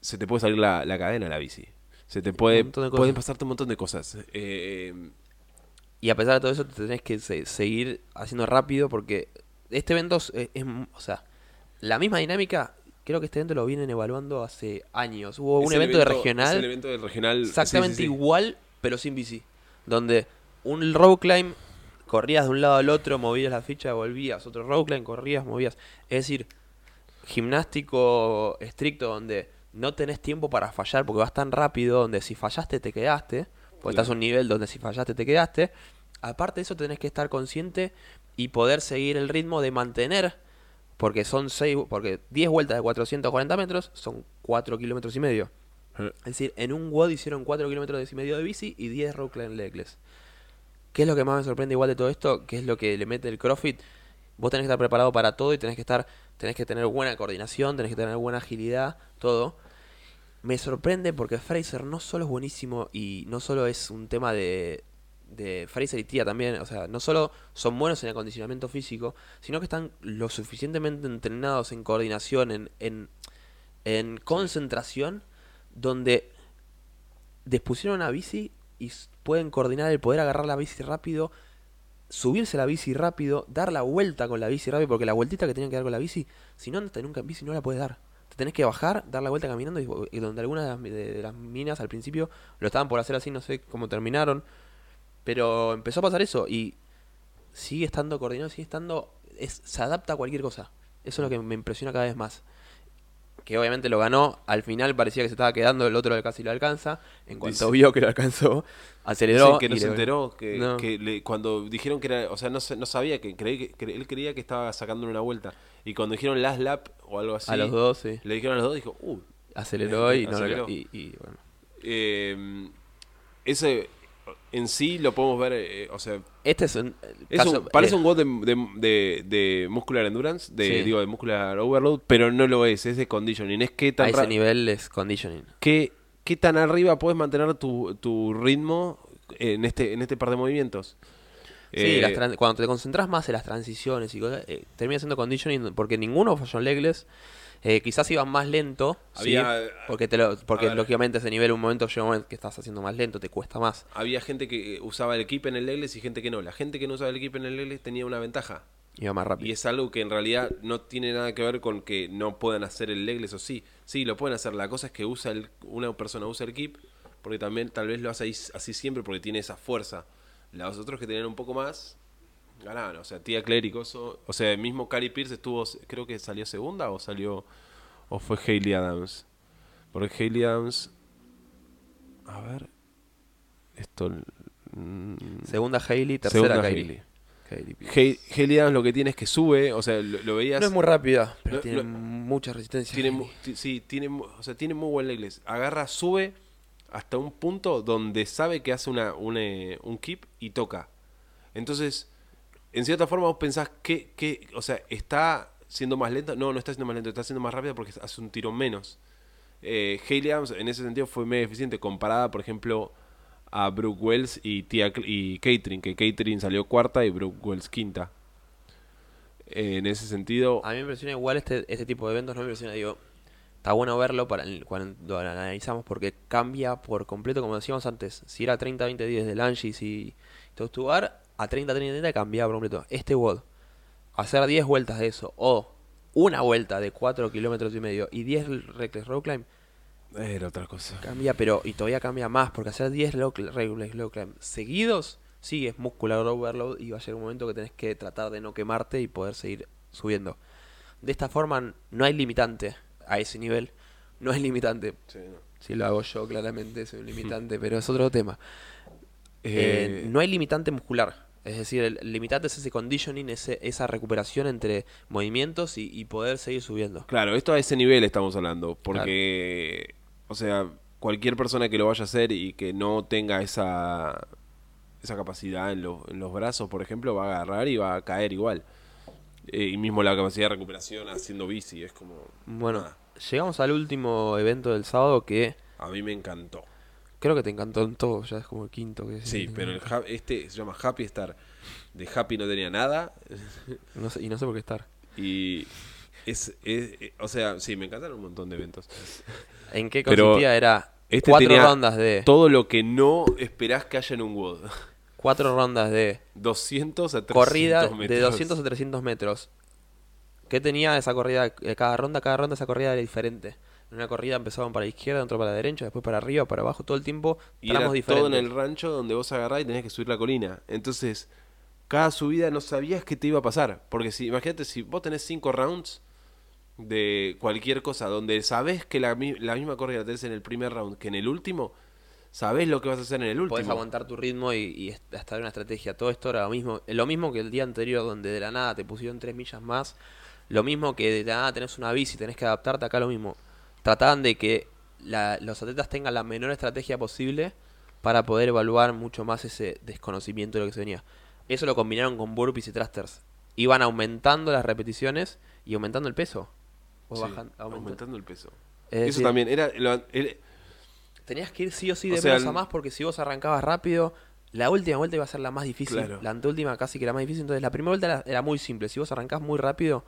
Se te puede salir la, la cadena la bici. Se te puede. Pueden pasarte un montón de cosas. Eh, y a pesar de todo eso, te tenés que se- seguir haciendo rápido porque este evento es, es- es- o sea, la misma dinámica. Creo que este evento lo vienen evaluando hace años. Hubo es un evento, de Es regional el evento del regional. exactamente sí, sí, sí. igual, pero sin bici. Donde un rope climb corrías de un lado al otro, movías la ficha, volvías. Otro rope climb, corrías, movías. Es decir, gimnástico estricto donde no tenés tiempo para fallar porque vas tan rápido, donde si fallaste te quedaste. Porque estás a un nivel donde si fallaste te quedaste. Aparte de eso tenés que estar consciente y poder seguir el ritmo de mantener. Porque son seis, porque 10 vueltas de 440 metros son 4 kilómetros y medio. Es decir, en un WOD hicieron 4 kilómetros y medio de bici y 10 rock climb legless. ¿Qué es lo que más me sorprende igual de todo esto? ¿Qué es lo que le mete el CrossFit? Vos tenés que estar preparado para todo y tenés que estar, tenés que tener buena coordinación, tenés que tener buena agilidad, todo. Me sorprende porque Fraser no solo es buenísimo y no solo es un tema de, de Fraser y Tia también, o sea, no solo son buenos en acondicionamiento físico, sino que están lo suficientemente entrenados en coordinación, en, en concentración, donde dispusieron una bici y pueden coordinar el poder agarrar la bici rápido, subirse la bici rápido, dar la vuelta con la bici rápido, porque la vueltita que tenían que dar con la bici, si no andaste nunca en bici no la puedes dar. Te tenés que bajar, dar la vuelta caminando y, donde algunas de las, de- de las minas al principio lo estaban por hacer así, no sé cómo terminaron, pero empezó a pasar eso y sigue estando coordinado, sigue estando, es, se adapta a cualquier cosa. Eso es lo que me impresiona cada vez más. Que obviamente lo ganó, al final parecía que se estaba quedando, el otro casi lo alcanza. En cuanto Dice- vio que lo alcanzó, aceleró. Dicen que no y se le- enteró, que, No. que le- cuando dijeron que era, o sea, no, se- no sabía, que, creí que, él creía que estaba sacando una vuelta. Y cuando dijeron last lap o algo así, A los dos, sí. le dijeron a los dos, dijo, uh, Aceleró y no lo- Aceleró. y, y, bueno. eh, ese en sí lo podemos ver, eh, o sea, Este es un. es caso- un- parece eh, un WOD de, de, de- de muscular endurance, de, Sí. digo, de muscular overload, pero no lo es, es de conditioning. Es que A tan, ese ra- nivel es conditioning. qué, qué tan arriba puedes mantener tu, tu ritmo en este, en este par de movimientos. Sí, Eh, las cuando te concentras más en las transiciones y cosas, eh, termina siendo conditioning porque ninguno en legless. Eh, quizás iban más lento, ¿sí? Había- porque, te lo, porque ver. lógicamente ese nivel un momento llega un momento que estás haciendo más lento, te cuesta más. había gente que usaba el equipo en el legless y gente que no. La gente que no usaba el equipo en el legless tenía una ventaja. Iba más rápido. Y es algo que en realidad no tiene nada que ver con que no puedan hacer el legless o sí. Sí, lo pueden hacer. La cosa es que usa el, una persona usa el equipo porque también tal vez lo hace así siempre porque tiene esa fuerza. Los otros que tenían un poco más ganaron. O sea, Tía Clérico, o sea, mismo Cari Pierce estuvo, creo que salió segunda o salió ¿O fue Hayley Adams? Porque Hayley Adams. A ver. Esto. mm, Segunda Hailey, tercera Hailey. Hayley. Hayley Adams lo que tiene es que sube, o sea, lo, lo veías. No es muy rápida, pero No, tiene mucha resistencia. tiene, sí, tiene, o sea, tiene muy buen legless. Agarra, sube hasta un punto donde sabe que hace una, un, eh, un keep y toca. Entonces, en cierta forma vos pensás que, que, o sea, está siendo más lenta. No, no está siendo más lenta, está siendo más rápida porque hace un tiro menos. Eh, Hayley Adams en ese sentido fue medio eficiente comparada, por ejemplo, a Brooke Wells y, Catherine, que Catherine salió cuarta y Brooke Wells quinta. Eh, en ese sentido, A mí me impresiona igual este, este tipo de eventos, no me impresiona, digo, está bueno verlo para cuando lo analizamos porque cambia por completo, como decíamos antes, si era 30-20-10 de Langis y Tostubar, a 30-30 cambiaba por completo. Este WOD, hacer 10 vueltas de eso, o una vuelta de 4 kilómetros y medio y 10 Reckless Road Climb, era otra cosa. cambia, pero y todavía cambia más, porque hacer 10 low- Reckless Road Climb seguidos, sí, es muscular overload y va a llegar un momento que tenés que tratar de no quemarte y poder seguir subiendo. De esta forma no hay limitante a ese nivel. No es limitante. Sí, no. Si lo hago yo, claramente soy un limitante, pero es otro tema. Eh, no hay limitante muscular. Es decir, el limitante es ese conditioning, ese, esa recuperación entre movimientos y, y poder seguir subiendo. Claro, esto a ese nivel estamos hablando, porque, o sea, cualquier persona que lo vaya a hacer y que no tenga esa, esa capacidad en, lo- en los brazos, por ejemplo, va a agarrar y va a caer igual. Eh, y mismo la capacidad de recuperación haciendo bici, es como... Bueno, nada. llegamos al último evento del sábado que a mí me encantó. Creo que te encantó en todo, ya es como el quinto que Sí, pero el ha- este se llama Happy Star. De Happy no tenía nada no sé, y no sé por qué estar. y... Es, es- eh, o sea, sí, me encantaron un montón de eventos. ¿En qué Pero consistía? Era Este cuatro tenía rondas de todo lo que no esperás que haya en un WOD. cuatro rondas de 200 a 300 corrida metros. de 200 a 300 metros. ¿Qué tenía esa corrida? eh, Cada ronda, cada ronda esa corrida era diferente. En una corrida empezaban para la izquierda, otra para la derecha, después para arriba, para abajo, todo el tiempo Y era tramos todo en diferentes. el rancho donde vos agarrás y tenés que subir la colina. Entonces, cada subida no sabías qué te iba a pasar. Porque si, imagínate, si vos tenés 5 rounds de cualquier cosa, donde sabés que la, la misma corrida tenés en el primer round que en el último, sabés lo que vas a hacer en el Podés último. aguantar tu ritmo y, y est- estar en una estrategia. Todo esto era lo mismo, lo mismo que el día anterior, donde de la nada te pusieron 3 millas más. Lo mismo que de la nada tenés una bici, tenés que adaptarte acá lo mismo. Trataban de que la- los atletas tengan la menor estrategia posible para poder evaluar mucho más ese desconocimiento de lo que se venía. Eso lo combinaron con burpees y thrusters. Iban aumentando las repeticiones y aumentando el peso. O Sí, bajan- aumentando. aumentando el peso. Es Eso decir, también era, lo- Tenías que ir sí o sí O de sea, menos a más porque si vos arrancabas rápido, la última vuelta iba a ser la más difícil. Claro. La anteúltima casi que la más difícil. Entonces la primera vuelta era, era muy simple. Si vos arrancás muy rápido,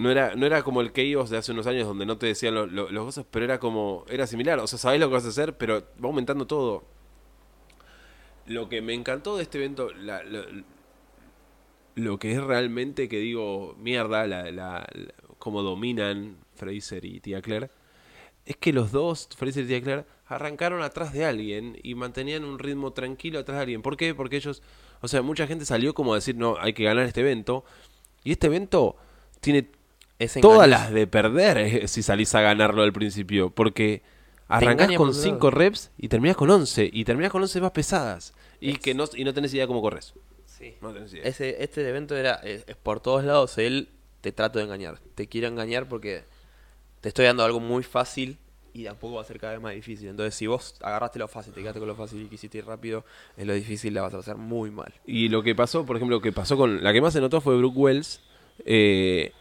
no era, no era como el Chaos de hace unos años donde no te decían lo- lo- los cosas, pero era como, era similar. O sea, sabés lo que vas a hacer, pero va aumentando todo. Lo que me encantó de este evento, lo, lo que es realmente que digo, mierda, la, la, cómo dominan Fraser y Tia Claire, es que los dos, Fraser y Tia Claire, arrancaron atrás de alguien y mantenían un ritmo tranquilo atrás de alguien. ¿Por qué? Porque ellos, o sea, mucha gente salió como a decir, no, hay que ganar este evento. Y este evento tiene es todas las de perder eh, si salís a ganarlo al principio. Porque arrancás con por todos 5 reps y terminás con 11. Y terminás con 11 más pesadas. Y que no, y no tenés idea cómo corres. Sí. No tenés idea. Ese, este evento era es, es por todos lados. Él te trato de engañar. Te quiero engañar porque te estoy dando algo muy fácil y de a poco va a ser cada vez más difícil. Entonces, si vos agarraste lo fácil, te quedaste con lo fácil y quisiste ir rápido, en lo difícil la vas a hacer muy mal. Y lo que pasó, por ejemplo, lo que pasó con. La que más se notó fue Brooke Wells. eh,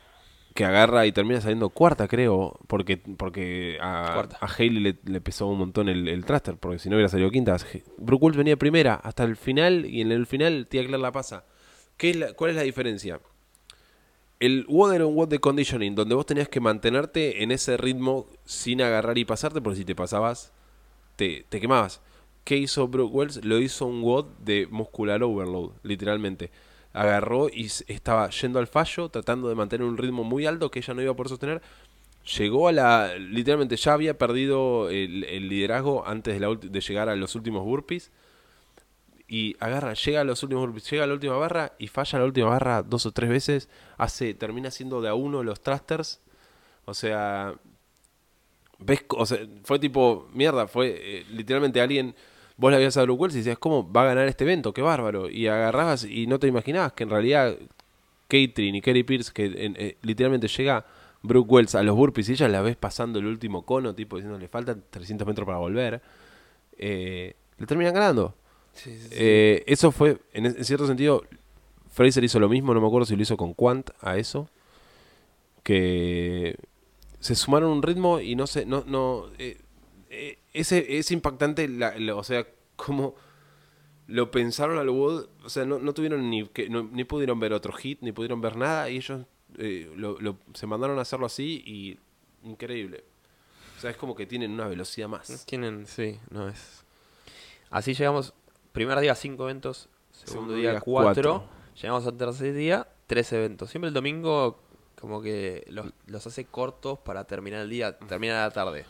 que agarra y termina saliendo cuarta, creo. Porque, porque a, a Haley le, le pesó un montón el, el thruster. Porque si no hubiera salido quinta. Brooke Wells venía primera hasta el final. Y en el final, Tia Claire la pasa. ¿Qué es la- ¿Cuál es la diferencia? El WOD era un WOD de conditioning, donde vos tenías que mantenerte en ese ritmo sin agarrar y pasarte, porque si te pasabas, te, te quemabas. ¿Qué hizo Brooke Wells? Lo hizo un WOD de muscular overload, literalmente. Agarró y estaba yendo al fallo, tratando de mantener un ritmo muy alto que ella no iba a poder sostener. Llegó a la. Literalmente ya había perdido el, liderazgo antes de llegar a los últimos burpees y agarra, llega a los últimos burpees, llega a la última barra y falla la última barra dos o tres veces, hace, termina siendo de a uno los thrusters, o sea, ves, o sea, fue tipo, mierda, fue eh, literalmente alguien, vos le habías a Brooke Wells y decías, ¿cómo va a ganar este evento? Qué bárbaro. Y agarrabas y no te imaginabas que en realidad Catherine y Kerry Pierce, que en- eh, literalmente llega Brooke Wells a los burpees y ella la ves pasando el último cono, tipo diciendo, le faltan 300 metros para volver, eh, le terminan ganando. Eh, eso fue, en, en cierto sentido, Fraser hizo lo mismo, no me acuerdo si lo hizo con Quant a eso, que se sumaron un ritmo y no sé, no, no, ese, es impactante, la- la- o sea, cómo lo pensaron al WOD, o sea, no, no tuvieron ni, que, no- ni pudieron ver otro hit, ni pudieron ver nada, y ellos eh, lo- lo- se mandaron a hacerlo así y increíble. O sea, es como que tienen una velocidad más. Tienen, sí, no es. Así llegamos, primer día cinco eventos, segundo, Segundo día, cuatro, cuatro. llegamos al tercer día, tres eventos. Siempre el domingo como que los, los hace cortos para terminar el día, terminar la tarde.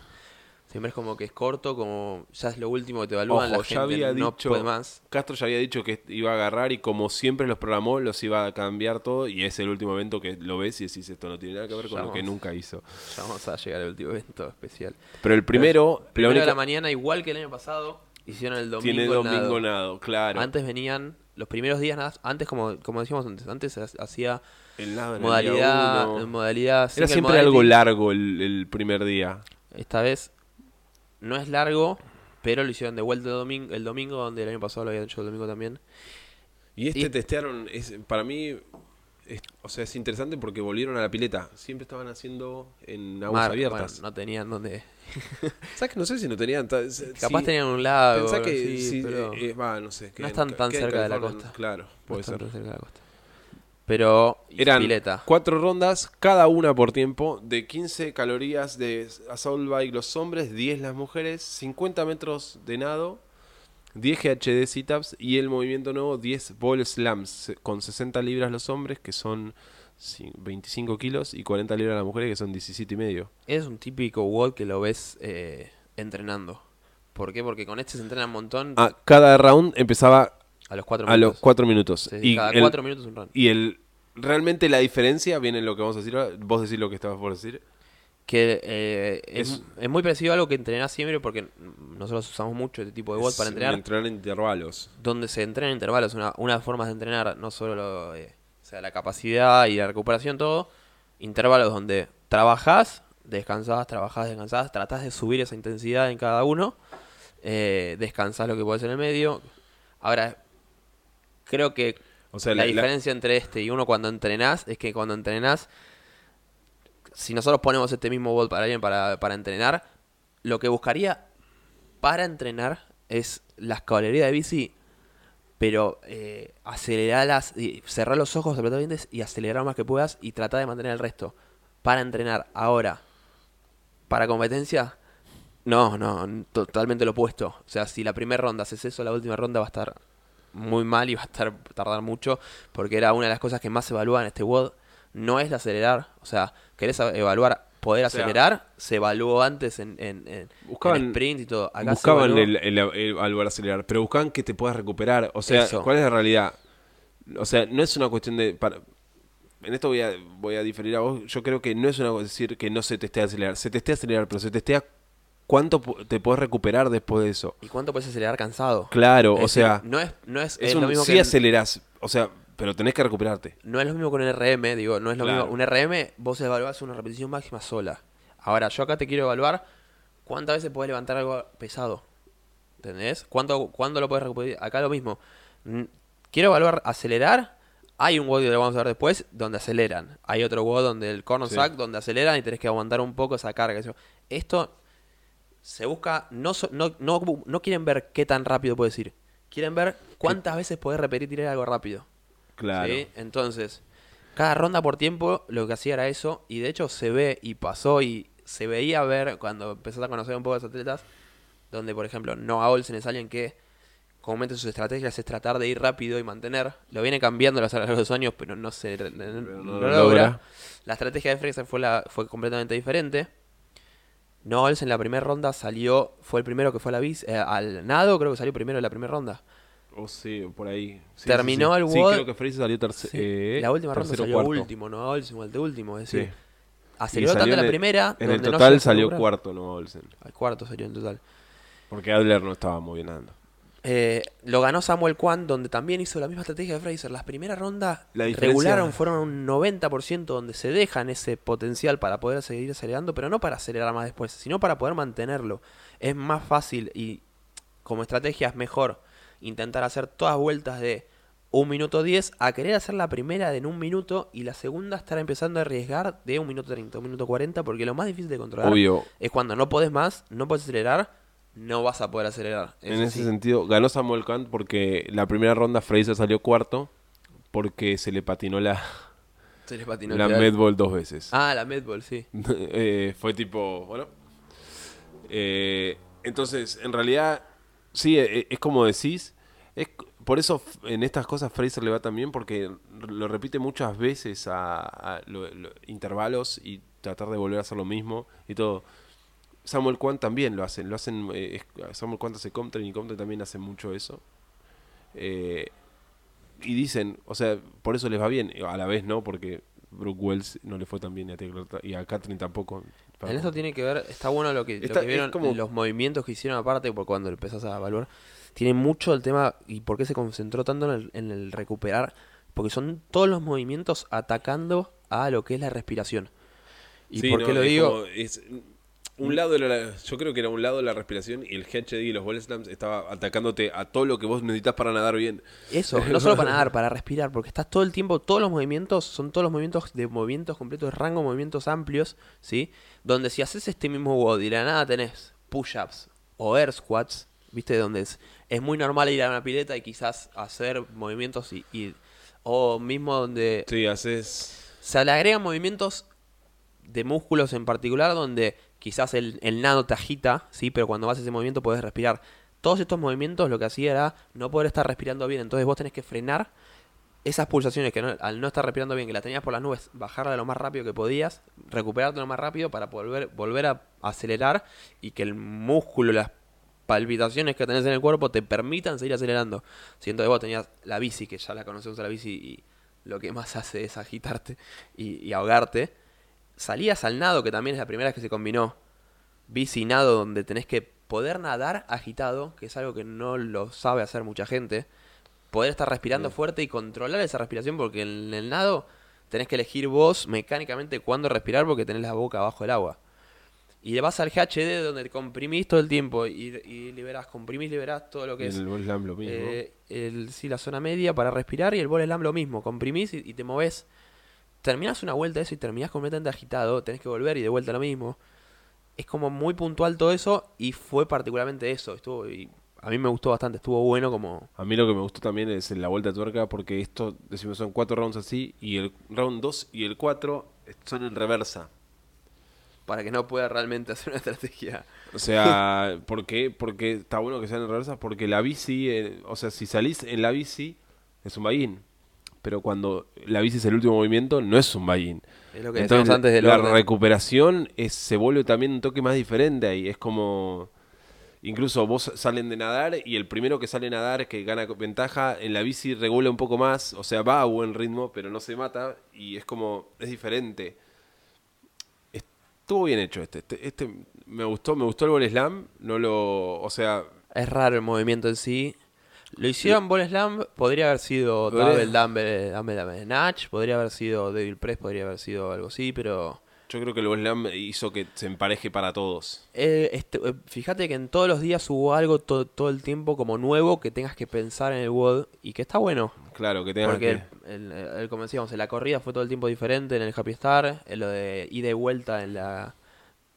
Siempre es como que es corto, como ya es lo último que te evalúan, Ojo, la gente había no dicho- puede más. Castro ya había dicho que iba a agarrar y como siempre los programó, los iba a cambiar todo y es el último evento que lo ves y decís esto no tiene nada que ver con Ya lo que nunca hizo. Ya vamos a llegar al último evento especial. Pero el primero, Primero de única- la mañana, igual que el año pasado, hicieron el domingo. tiene nado. domingo nado, claro. Antes venían, los primeros días, nada- antes como, como decíamos antes, antes hacía el nado en el modalidad, modalidad Era siempre modality. algo largo el, el primer día. Esta vez no es largo, pero lo hicieron de vuelta el domingo, el domingo donde el año pasado lo habían hecho el domingo también. Y este Y- testearon, es, para mí, es- o sea, es interesante porque volvieron a la pileta. Siempre estaban haciendo en aguas Mar- abiertas. bueno, no tenían donde. ¿Sabes que no sé si no tenían... Capaz tenían un lago. Pensá que sí, pero eh, va, no sé. que no están tan cerca de la costa. Claro, no puede están ser. tan cerca de la costa. Pero Eran pileta. cuatro rondas, cada una por tiempo, de 15 calorías de assault bike los hombres, 10 las mujeres, 50 metros de nado, 10 GHD sit-ups y el movimiento nuevo 10 ball slams con 60 libras los hombres, que son ci- 25 kilos, y 40 libras las mujeres, que son 17 y medio. Es un típico WOD que lo ves eh, entrenando. ¿Por qué? Porque con este se entrena un montón Ah, cada round empezaba a los cuatro a minutos. los 4 minutos. Sí, y cada el- cuatro minutos un run. Y el realmente la diferencia viene en lo que vamos a decir ahora. Vos decís lo que estabas por decir. Que eh, es, Es- es muy parecido a algo que entrenás siempre porque nosotros usamos mucho este tipo de Es para entrenar. Entrenar en intervalos. donde se entrena en intervalos, una, una forma de entrenar, no solo lo, eh, o sea, la capacidad y la recuperación, todo, intervalos donde trabajás, descansás, trabajás, descansás, tratás de subir esa intensidad en cada uno, eh, descansás lo que podés en el medio. Ahora, creo que O sea, la, la, la- diferencia entre este y uno cuando entrenás es que cuando entrenás, si nosotros ponemos este mismo bot para alguien para, para entrenar, lo que buscaría para entrenar es las caballerías de bici, pero eh, acelerarlas, y cerrar los ojos, apretar los dientes y acelerar más que puedas y tratar de mantener el resto. Para entrenar ahora, para competencia, no, no, totalmente lo opuesto. O sea, si la primera ronda haces eso, la última ronda va a estar muy mal y va a estar tardar mucho, porque era una de las cosas que más se evalúa en este WOD. No es el acelerar, o sea, querés evaluar poder O sea, acelerar, se evaluó antes en, en, en- Buscaban- en sprint y todo. Acá buscaban el, el, el- al acelerar, pero buscaban que te puedas recuperar. O sea, Eso. ¿cuál es la realidad? O sea, no es una cuestión de. para- en esto voy a, voy a diferir a vos. Yo creo que no es una decir que no se testea acelerar. Se testea acelerar, pero se testea cuánto te puedes recuperar después de eso. ¿Y cuánto puedes acelerar cansado? Claro, Es o decir, sea, no es, no es, es es un, lo mismo sí que acelerás, o sea, pero tenés que recuperarte. no es lo mismo con el RM, digo, no es lo Claro. mismo. Un RM, vos evaluás una repetición máxima sola. Ahora, yo acá te quiero evaluar cuántas veces podés levantar algo pesado. ¿Entendés? ¿Cuánto, ¿Cuándo lo podés recuperar? Acá lo mismo. Quiero evaluar acelerar. Hay un WOD que lo vamos a ver después donde aceleran. Hay otro WOD donde el corner Sí. sack donde aceleran y tenés que aguantar un poco esa carga. Esto se busca, no, so- no, no, no quieren ver qué tan rápido puedes ir. Quieren ver cuántas veces podés repetir tirar algo rápido. Claro. ¿sí? Entonces, cada ronda por tiempo lo que hacía era eso. Y de hecho se ve y pasó y se veía ver cuando empezás a conocer un poco a los atletas. Donde, por ejemplo, Noah Olsen es alguien que comúnmente sus estrategias es tratar de ir rápido y mantener. Lo viene cambiando a lo largo de los años, pero no se no no logra. logra. La estrategia de Fraser fue, la, fue completamente diferente. Olsen en la primera ronda salió, fue el primero que fue a la bici, eh, al nado, creo que salió primero en la primera ronda. O sí, por ahí. Sí, Terminó sí, sí. el Sí, WOD. creo que Fraser salió tercero. Sí, la última ronda salió cuarto. último, Noah Olsen igual de último. Es decir, Sí. aceleró tanto en la el- primera. En el donde no total salió cuarto Noah Olsen. Al cuarto salió en total. Porque Adler no estaba muy bien nadando. Eh, lo ganó Samuel Kwan, donde también hizo la misma estrategia de Fraser. Las primeras rondas La regularon, fueron un 90% donde se dejan ese potencial para poder seguir acelerando, pero no para acelerar más después, sino para poder mantenerlo. Es más fácil y como estrategia es mejor intentar hacer todas vueltas de un minuto 10 a querer hacer la primera en un minuto y la segunda estar empezando a arriesgar de un minuto 30, un minuto 40, porque lo más difícil de controlar Obvio, es cuando no podés más, no podés acelerar, no vas a poder acelerar. en ese sentido, ganó Samuel Kant porque la primera ronda Fraser salió cuarto porque se le patinó la, Se les patinó la medball dos veces. Ah, la Medball, sí. Eh, fue tipo, bueno. Eh, entonces, en realidad, sí, eh, es como decís. Es, por eso en estas cosas Fraser le va tan bien porque lo repite muchas veces a, a lo- lo- intervalos y tratar de volver a hacer lo mismo y todo. Samuel Kwan también lo hacen, lo hacen eh, Samuel Kwan hace Comtrain y Comtrain también hace mucho eso. Eh, y dicen, o sea, por eso les va bien, a la vez no, porque Brooke Wells no le fue tan bien y a, Taylor ta- y a Catherine tampoco. En eso tiene que ver, está bueno lo que, lo Está- que vieron, como- los movimientos que hicieron aparte, por cuando empezás a evaluar, tiene mucho el tema y por qué se concentró tanto en el, en el recuperar, porque son todos los movimientos atacando a lo que es la respiración. ¿Y Sí, por no, qué lo es digo? como- es- un lado era la- yo creo que era un lado la respiración y el HD y los wall slams estaba atacándote a todo lo que vos necesitas para nadar bien. Eso, no solo para nadar, para respirar, porque estás todo el tiempo, todos los movimientos son todos los movimientos de movimientos completos, de rango, movimientos amplios, ¿sí? Donde si haces este mismo WOD y la nada tenés push-ups o air squats, ¿viste? Donde es, es muy normal ir a una pileta y quizás hacer movimientos y, y- o mismo donde Sí, haces se le agregan movimientos de músculos en particular donde quizás el, el nado te agita, sí, pero cuando vas ese movimiento puedes respirar. Todos estos movimientos lo que hacía era no poder estar respirando bien, entonces vos tenés que frenar esas pulsaciones que no- al no estar respirando bien, que la tenías por las nubes, bajarla lo más rápido que podías, recuperarte lo más rápido para volver, volver a acelerar y que el músculo, las palpitaciones que tenés en el cuerpo te permitan seguir acelerando. Siento que vos tenías la bici, que ya la conocemos la bici y lo que más hace es agitarte y, y ahogarte. Salías al nado, que también es la primera vez que se combinó bici y nado, donde tenés que poder nadar agitado, que es algo que no lo sabe hacer mucha gente. Poder estar respirando fuerte y controlar esa respiración, porque en el nado tenés que elegir vos mecánicamente cuándo respirar, porque tenés la boca abajo del agua. Y le vas al GHD donde comprimís todo el tiempo y, y liberás, comprimís, liberás todo lo que y es el wall slam lo mismo. eh, el, sí, la zona media para respirar y el ball slam lo mismo. Comprimís y, y te moves. Terminás una vuelta de eso y terminás completamente agitado. Tenés que volver y de vuelta lo mismo. Es como muy puntual todo eso y fue particularmente eso. Estuvo y a mí me gustó bastante. Estuvo bueno como... A mí lo que me gustó también es la vuelta de tuerca porque esto, decimos, son cuatro rounds así y el round 2 y el 4 son en reversa. Para que no pueda realmente hacer una estrategia. O sea, ¿por qué? Porque está bueno que sean en reversa porque la bici, eh, o sea, si salís en la bici es un buy-in. Pero cuando la bici es el último movimiento, no es un buy-in. Es lo que Entonces, decíamos antes del la orden. recuperación es, se vuelve también un toque más diferente ahí. Es como. Incluso vos salen de nadar y el primero que sale a nadar, que gana ventaja, en la bici regula un poco más. O sea, va a buen ritmo, pero no se mata. Y es como. Es diferente. Estuvo bien hecho este. Este, este me gustó, me gustó el ball slam. No lo. O sea. Es raro el movimiento en sí. Lo hicieron Ball Slam, podría haber sido Double Dumbbell, Dumbbell, Dumbbell Snatch, podría haber sido Devil Press, podría haber sido algo así, pero... Yo creo que el ball slam hizo que se empareje para todos. Eh, este, eh, fíjate que en todos los días hubo algo to- todo el tiempo como nuevo que tengas que pensar en el WOD y que está bueno. Claro, que tengan Porque, que. el, el- el- como decíamos, en la corrida fue todo el tiempo diferente, en el Happy Star, en lo de ida y vuelta en la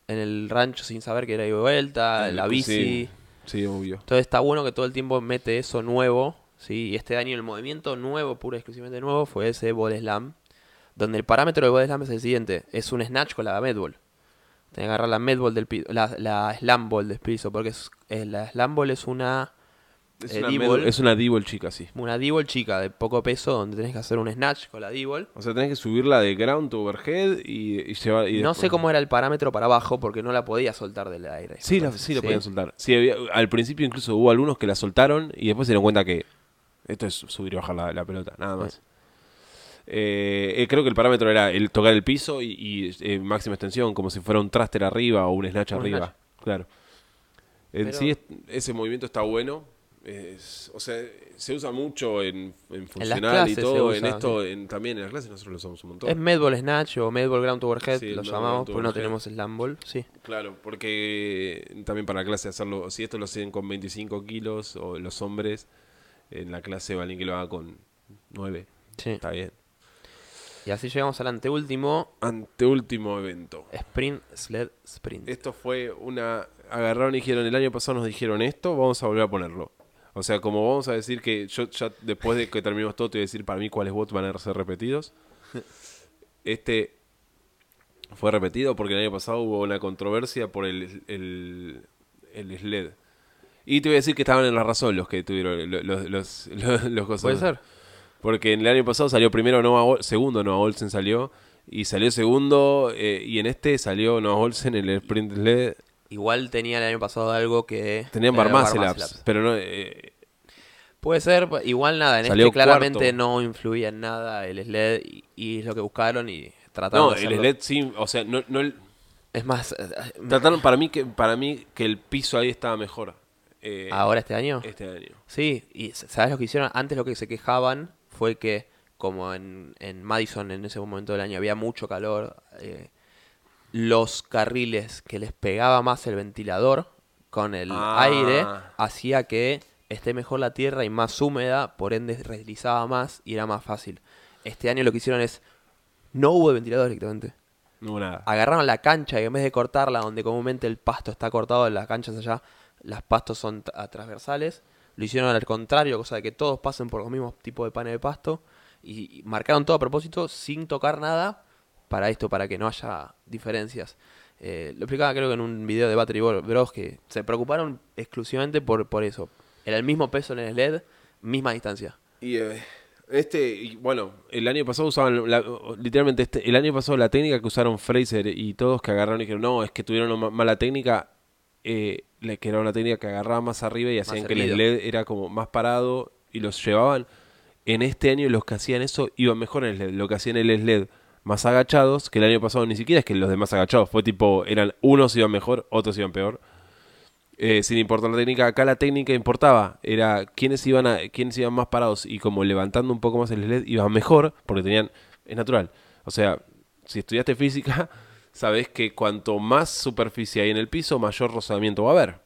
en el rancho sin saber que era ida y vuelta, en la bici. Sí, sí, obvio. Entonces está bueno que todo el tiempo mete eso nuevo, ¿sí? Y este año el movimiento nuevo, puro y exclusivamente nuevo, fue ese ball slam, donde el parámetro del ball slam es el siguiente, es un snatch con la medball. Tienes que agarrar la medball del piso, la, la slam ball del piso, porque es- la slam ball es una Es Eh, una, D-ball. es una D-ball chica, sí. una D-ball chica de poco peso, donde tenés que hacer un snatch con la D-ball. O sea, tenés que subirla de ground to overhead y, y llevar. y No después- sé cómo era el parámetro para abajo, porque no la podía soltar del aire. Sí, la, sí lo podían soltar. Sí, había- al principio incluso hubo algunos que la soltaron y después se dieron cuenta que esto es subir y bajar la, la pelota, nada más. Eh, eh, creo que el parámetro era el tocar el piso y, y, eh, máxima extensión, como si fuera un thruster arriba o un snatch Un arriba. snatch. Claro. En Pero- sí, es- ese movimiento está bueno. Es- o sea, se usa mucho en, en funcional y todo. en esto, en, también en las clases nosotros lo usamos un montón. Es Medball Snatch o Medball Ground to Overhead, Sí, lo llamamos, porque no tenemos Slam Ball. Sí. Claro, porque también para la clase hacerlo, si esto lo hacen con 25 kilos o los hombres, en la clase valen que lo haga con 9. sí. Está bien. Y así llegamos al anteúltimo, Anteúltimo evento. Sprint Sled Sprint. Esto fue una... Agarraron y dijeron, el año pasado nos dijeron esto, vamos a volver a ponerlo. O sea, como vamos a decir que yo ya después de que terminemos todo te voy a decir para mí cuáles bots van a ser repetidos. Este fue repetido porque el año pasado hubo una controversia por el, el, el sled. Y te voy a decir que estaban en la razón los que tuvieron los, los, los, los- los cosas. ¿Puede ser? Porque en el año pasado salió primero Noah Ol- segundo Noah Olsen salió y salió segundo eh, y en este salió Noah Olsen en el sprint sled. Igual tenía el año pasado algo que... Tenían era bar bar muscle muscle ups, ups. pero no eh, Puede ser, igual nada, en Salió este claramente cuarto. no influía en nada el sled y, y es lo que buscaron y trataron no, de el sled sí, o sea, no, no el- Es más, eh, trataron para mí que para mí que el piso ahí estaba mejor. eh, ahora este año. este año. Sí, y ¿sabes lo que hicieron? Antes lo que se quejaban fue que, como en, en Madison en ese momento del año había mucho calor, eh, los carriles que les pegaba más el ventilador con el Ah. aire hacía que esté mejor la tierra y más húmeda, por ende deslizaba más y era más fácil. Este año lo que hicieron es, no hubo ventilador directamente. No hubo nada. Agarraron la cancha y en vez de cortarla donde comúnmente el pasto está cortado en las canchas allá, las pastos son transversales. Lo hicieron al contrario, cosa de que todos pasen por los mismos tipos de panes de pasto. Y, y marcaron todo a propósito sin tocar nada para esto, para que no haya diferencias. Eh, lo explicaba creo que en un video de Battery Bros que se preocuparon exclusivamente por, por eso. Era el mismo peso en el LED, misma distancia. Y eh, este, y bueno, el año pasado usaban, la- literalmente, este, el año pasado la técnica que usaron Fraser y todos que agarraron y dijeron, no, es que tuvieron una ma- mala técnica, eh, que era una técnica que agarraba más arriba y hacían que el. LED era como más parado y los llevaban. En este año los que hacían eso iban mejor en el LED. Lo que hacían el LED más agachados, que el año pasado ni siquiera es que los demás agachados, fue tipo, eran unos iban mejor, otros iban peor. Eh, sin importar la técnica, acá la técnica importaba, era quiénes iban a, quiénes iban más parados y como levantando un poco más el LED iban mejor, porque tenían, es natural. O sea, si estudiaste física, sabes que cuanto más superficie hay en el piso, mayor rozamiento va a haber.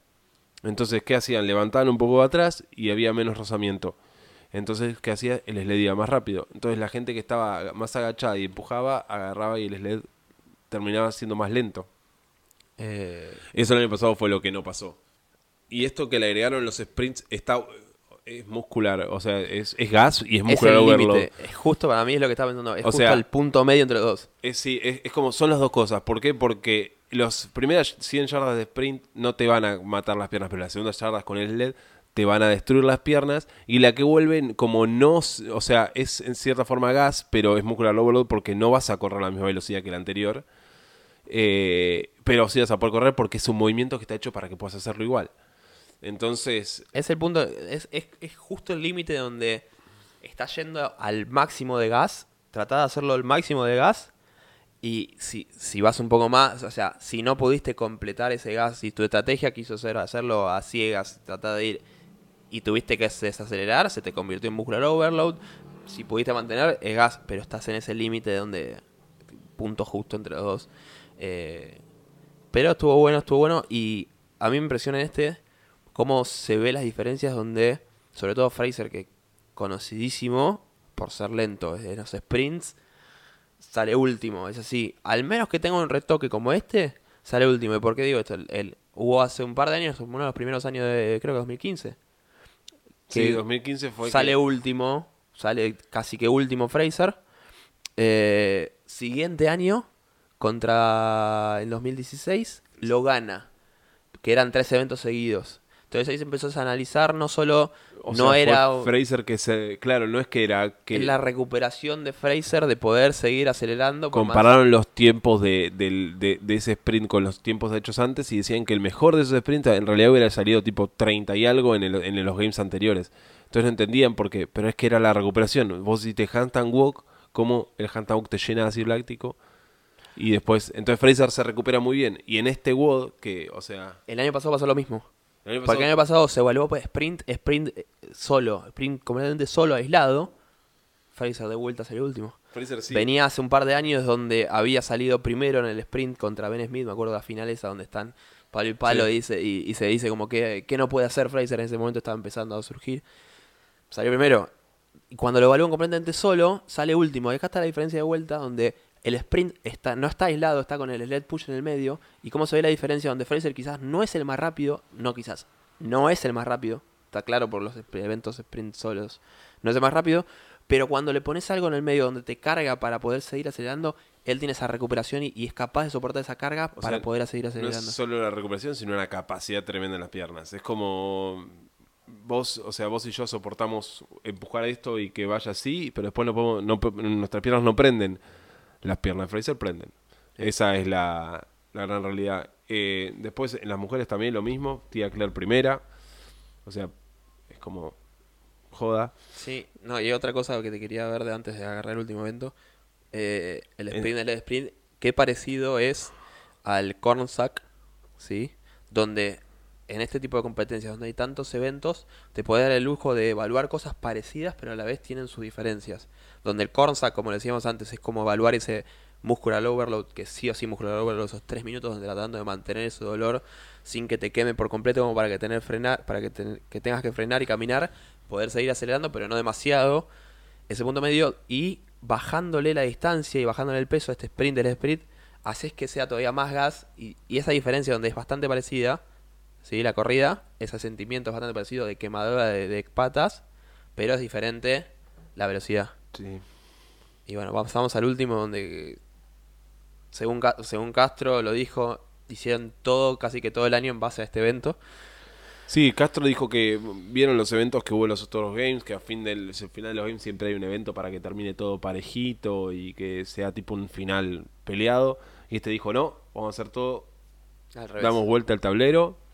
Entonces, ¿qué hacían? Levantaban un poco atrás y había menos rozamiento. Entonces, ¿qué hacía? El sled iba más rápido. Entonces, la gente que estaba más agachada y empujaba, agarraba y el sled terminaba siendo más lento. Eh, Eso el año pasado fue lo que no pasó. Y esto que le agregaron los sprints está es muscular, o sea, es, es gas y es es muscular límite. Es Justo para mí es lo que estaba pensando. Es O justo sea- el punto medio entre los dos. Es, sí, es, es como son las dos cosas. ¿Por qué? Porque las primeras 100 yardas de sprint no te van a matar las piernas, pero las segundas yardas con el LED te van a destruir las piernas. Y la que vuelven, como no, o sea, es en cierta forma gas, pero es muscular overload porque no vas a correr a la misma velocidad que la anterior. Eh, pero sí vas a poder correr porque es un movimiento que está hecho para que puedas hacerlo igual. Entonces, Es el punto, es, es, es justo el límite donde está yendo al máximo de gas, trata de hacerlo al máximo de gas, y si, si vas un poco más, o sea, si no pudiste completar ese gas, si tu estrategia quiso ser hacerlo a ciegas, tratar de ir, y tuviste que desacelerar, se te convirtió en muscular overload, si pudiste mantener, es gas, pero estás en ese límite donde, punto justo entre los dos. Eh, pero estuvo bueno, estuvo bueno, y a mí me impresiona este cómo se ve las diferencias donde, sobre todo Fraser, que conocidísimo por ser lento en los sprints, sale último. Es así, al menos que tenga un retoque como este, sale último. ¿Y por qué digo esto? El, el- hubo hace un par de años, uno de los primeros años de, creo que 2015, sí, que 2015 fue sale que- último, sale casi que último Fraser. Eh, siguiente año, contra el 2016, lo gana, que eran tres eventos seguidos. Entonces ahí se empezó a analizar, no solo o no sea, era fue Fraser que se, claro, no es que era que la recuperación de Fraser de poder seguir acelerando. más- compararon los tiempos de, de- de ese sprint con los tiempos hechos antes y decían que el mejor de esos sprints en realidad hubiera salido tipo 30 y algo en, el- en los games anteriores. Entonces no entendían por qué, pero es que era la recuperación. Vos hiciste handstand walk cómo el Huntabook te llena de ácido láctico. Y después, entonces Fraser se recupera muy bien. Y en este WOD, que, o sea, El año pasado pasó lo mismo. El año Porque el año pasado se evaluó pues, sprint, sprint eh, solo, sprint completamente solo, aislado. Fraser de vuelta salió último. Fraser sí. Venía hace un par de años donde había salido primero en el sprint contra Ben Smith, me acuerdo de la final esa donde están palo y palo Sí. y, dice, y, y se dice como que, que no puede hacer Fraser, en ese momento estaba empezando a surgir. Salió primero. Y cuando lo evalúan completamente solo, sale último. Y acá está la diferencia de vuelta donde el sprint está, no está aislado, está con el sled push en el medio. Y cómo se ve la diferencia donde Fraser quizás no es el más rápido, no quizás, no es el más rápido. Está claro por los eventos sprint solos. No es el más rápido, pero cuando le pones algo en el medio donde te carga para poder seguir acelerando, él tiene esa recuperación y, y es capaz de soportar esa carga O para sea, poder seguir No es acelerando. solo la recuperación, sino una capacidad tremenda en las piernas. Es como vos, o sea, vos y yo soportamos empujar esto y que vaya así, pero después no podemos, no, nuestras piernas no prenden. Las piernas de Fraser prenden. Esa es la, la gran realidad. Eh, después en las mujeres también lo mismo. Tía Claire primera. O sea, es como joda. Sí, no, y otra cosa que te quería ver de antes de agarrar el último evento, eh, el sprint del sprint, qué parecido es al corn sack, ¿sí? Donde en este tipo de competencias, donde hay tantos eventos, te puede dar el lujo de evaluar cosas parecidas, pero a la vez tienen sus diferencias. Donde el corn sack, como decíamos antes, es como evaluar ese muscular overload, que sí o sí muscular overload, esos tres minutos donde tratando de mantener ese dolor sin que te queme por completo, como para que tener frenar, para que, que tengas que frenar y caminar, poder seguir acelerando, pero no demasiado, ese punto medio, y bajándole la distancia y bajándole el peso a este sprint del sprint, haces que sea todavía más gas, y, y esa diferencia donde es bastante parecida, ¿sí? la corrida, ese sentimiento es bastante parecido de quemadura de, de patas, pero es diferente la velocidad. Sí. Y bueno, pasamos al último donde, según, según Castro lo dijo, hicieron todo, casi que todo el año en base a este evento. Sí, Castro dijo que vieron los eventos que hubo en los los games, que a fin del al final de los games siempre hay un evento para que termine todo parejito y que sea tipo un final peleado. Y este dijo, no, vamos a hacer todo, Al revés. damos vuelta al tablero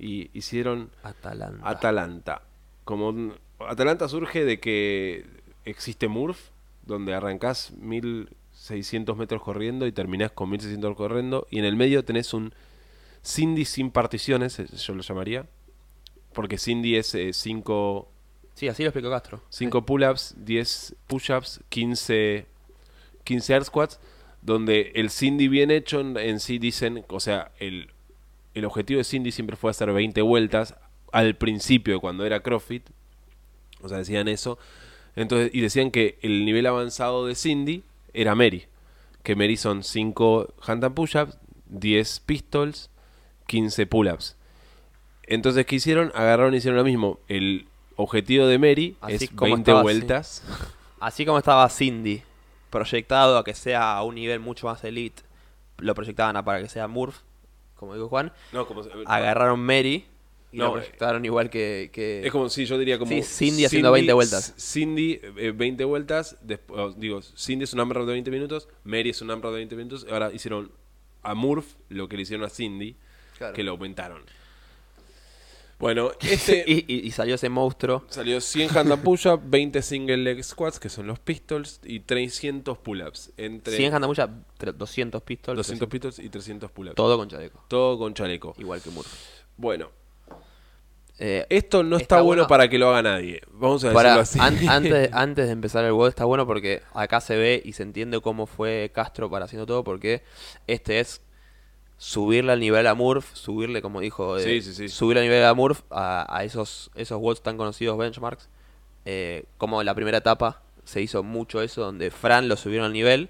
y hicieron Atalanta. Atalanta. Como un- Atalanta surge de que existe Murph, donde arrancás 1600 metros corriendo y terminás con 1600 corriendo, y en el medio tenés un Cindy sin particiones, eh, yo lo llamaría, porque Cindy es 5 sí, así lo explicó Castro. 5 pull-ups, 10 push-ups, 15, 15 air squats, donde el Cindy bien hecho en, en sí dicen, o sea, el, el objetivo de Cindy siempre fue hacer 20 vueltas al principio, cuando era CrossFit, o sea, decían eso, entonces, y decían que el nivel avanzado de Cindy era Mary, que Mary son 5 handstand push-ups, 10 pistols, 15 pull-ups. Entonces, ¿qué hicieron? Agarraron y hicieron lo mismo. El objetivo de Mary Así es como 20 estaba, vueltas. Así como estaba Cindy proyectado a que sea a un nivel mucho más elite, lo proyectaban a para que sea Murph, como dijo Juan. No, como, Agarraron Mary y No, lo proyectaron igual que, que- es como si yo diría como Sí, Cindy haciendo 20 vueltas. Cindy, eh, 20 vueltas. después- digo, Cindy es un AMRAP de 20 minutos. Mary es un AMRAP de 20 minutos. Ahora hicieron a Murph lo que le hicieron a Cindy, Claro. que lo aumentaron. Bueno, este y, y- y salió ese monstruo. salió 100 hand and push-up, 20 single leg squats, que son los pistols, y 300 pull-ups. Entre 100 handamulla, 200 pistols. 200 pistols y 300 pull-ups. Todo con chaleco. Todo con chaleco. Igual que Murph. Bueno, Eh, esto no está, Está bueno bueno. para que lo haga nadie. Vamos a decirlo Para, así. an- antes, antes de empezar el WOD está bueno porque acá se ve y se entiende cómo fue Castro para haciendo todo porque este es subirle al nivel a Murph, subirle como dijo, eh, Sí, sí, sí. subirle al nivel a Murph a, a esos esos tan conocidos benchmarks. Eh, como en la primera etapa se hizo mucho eso donde Fran lo subieron al nivel,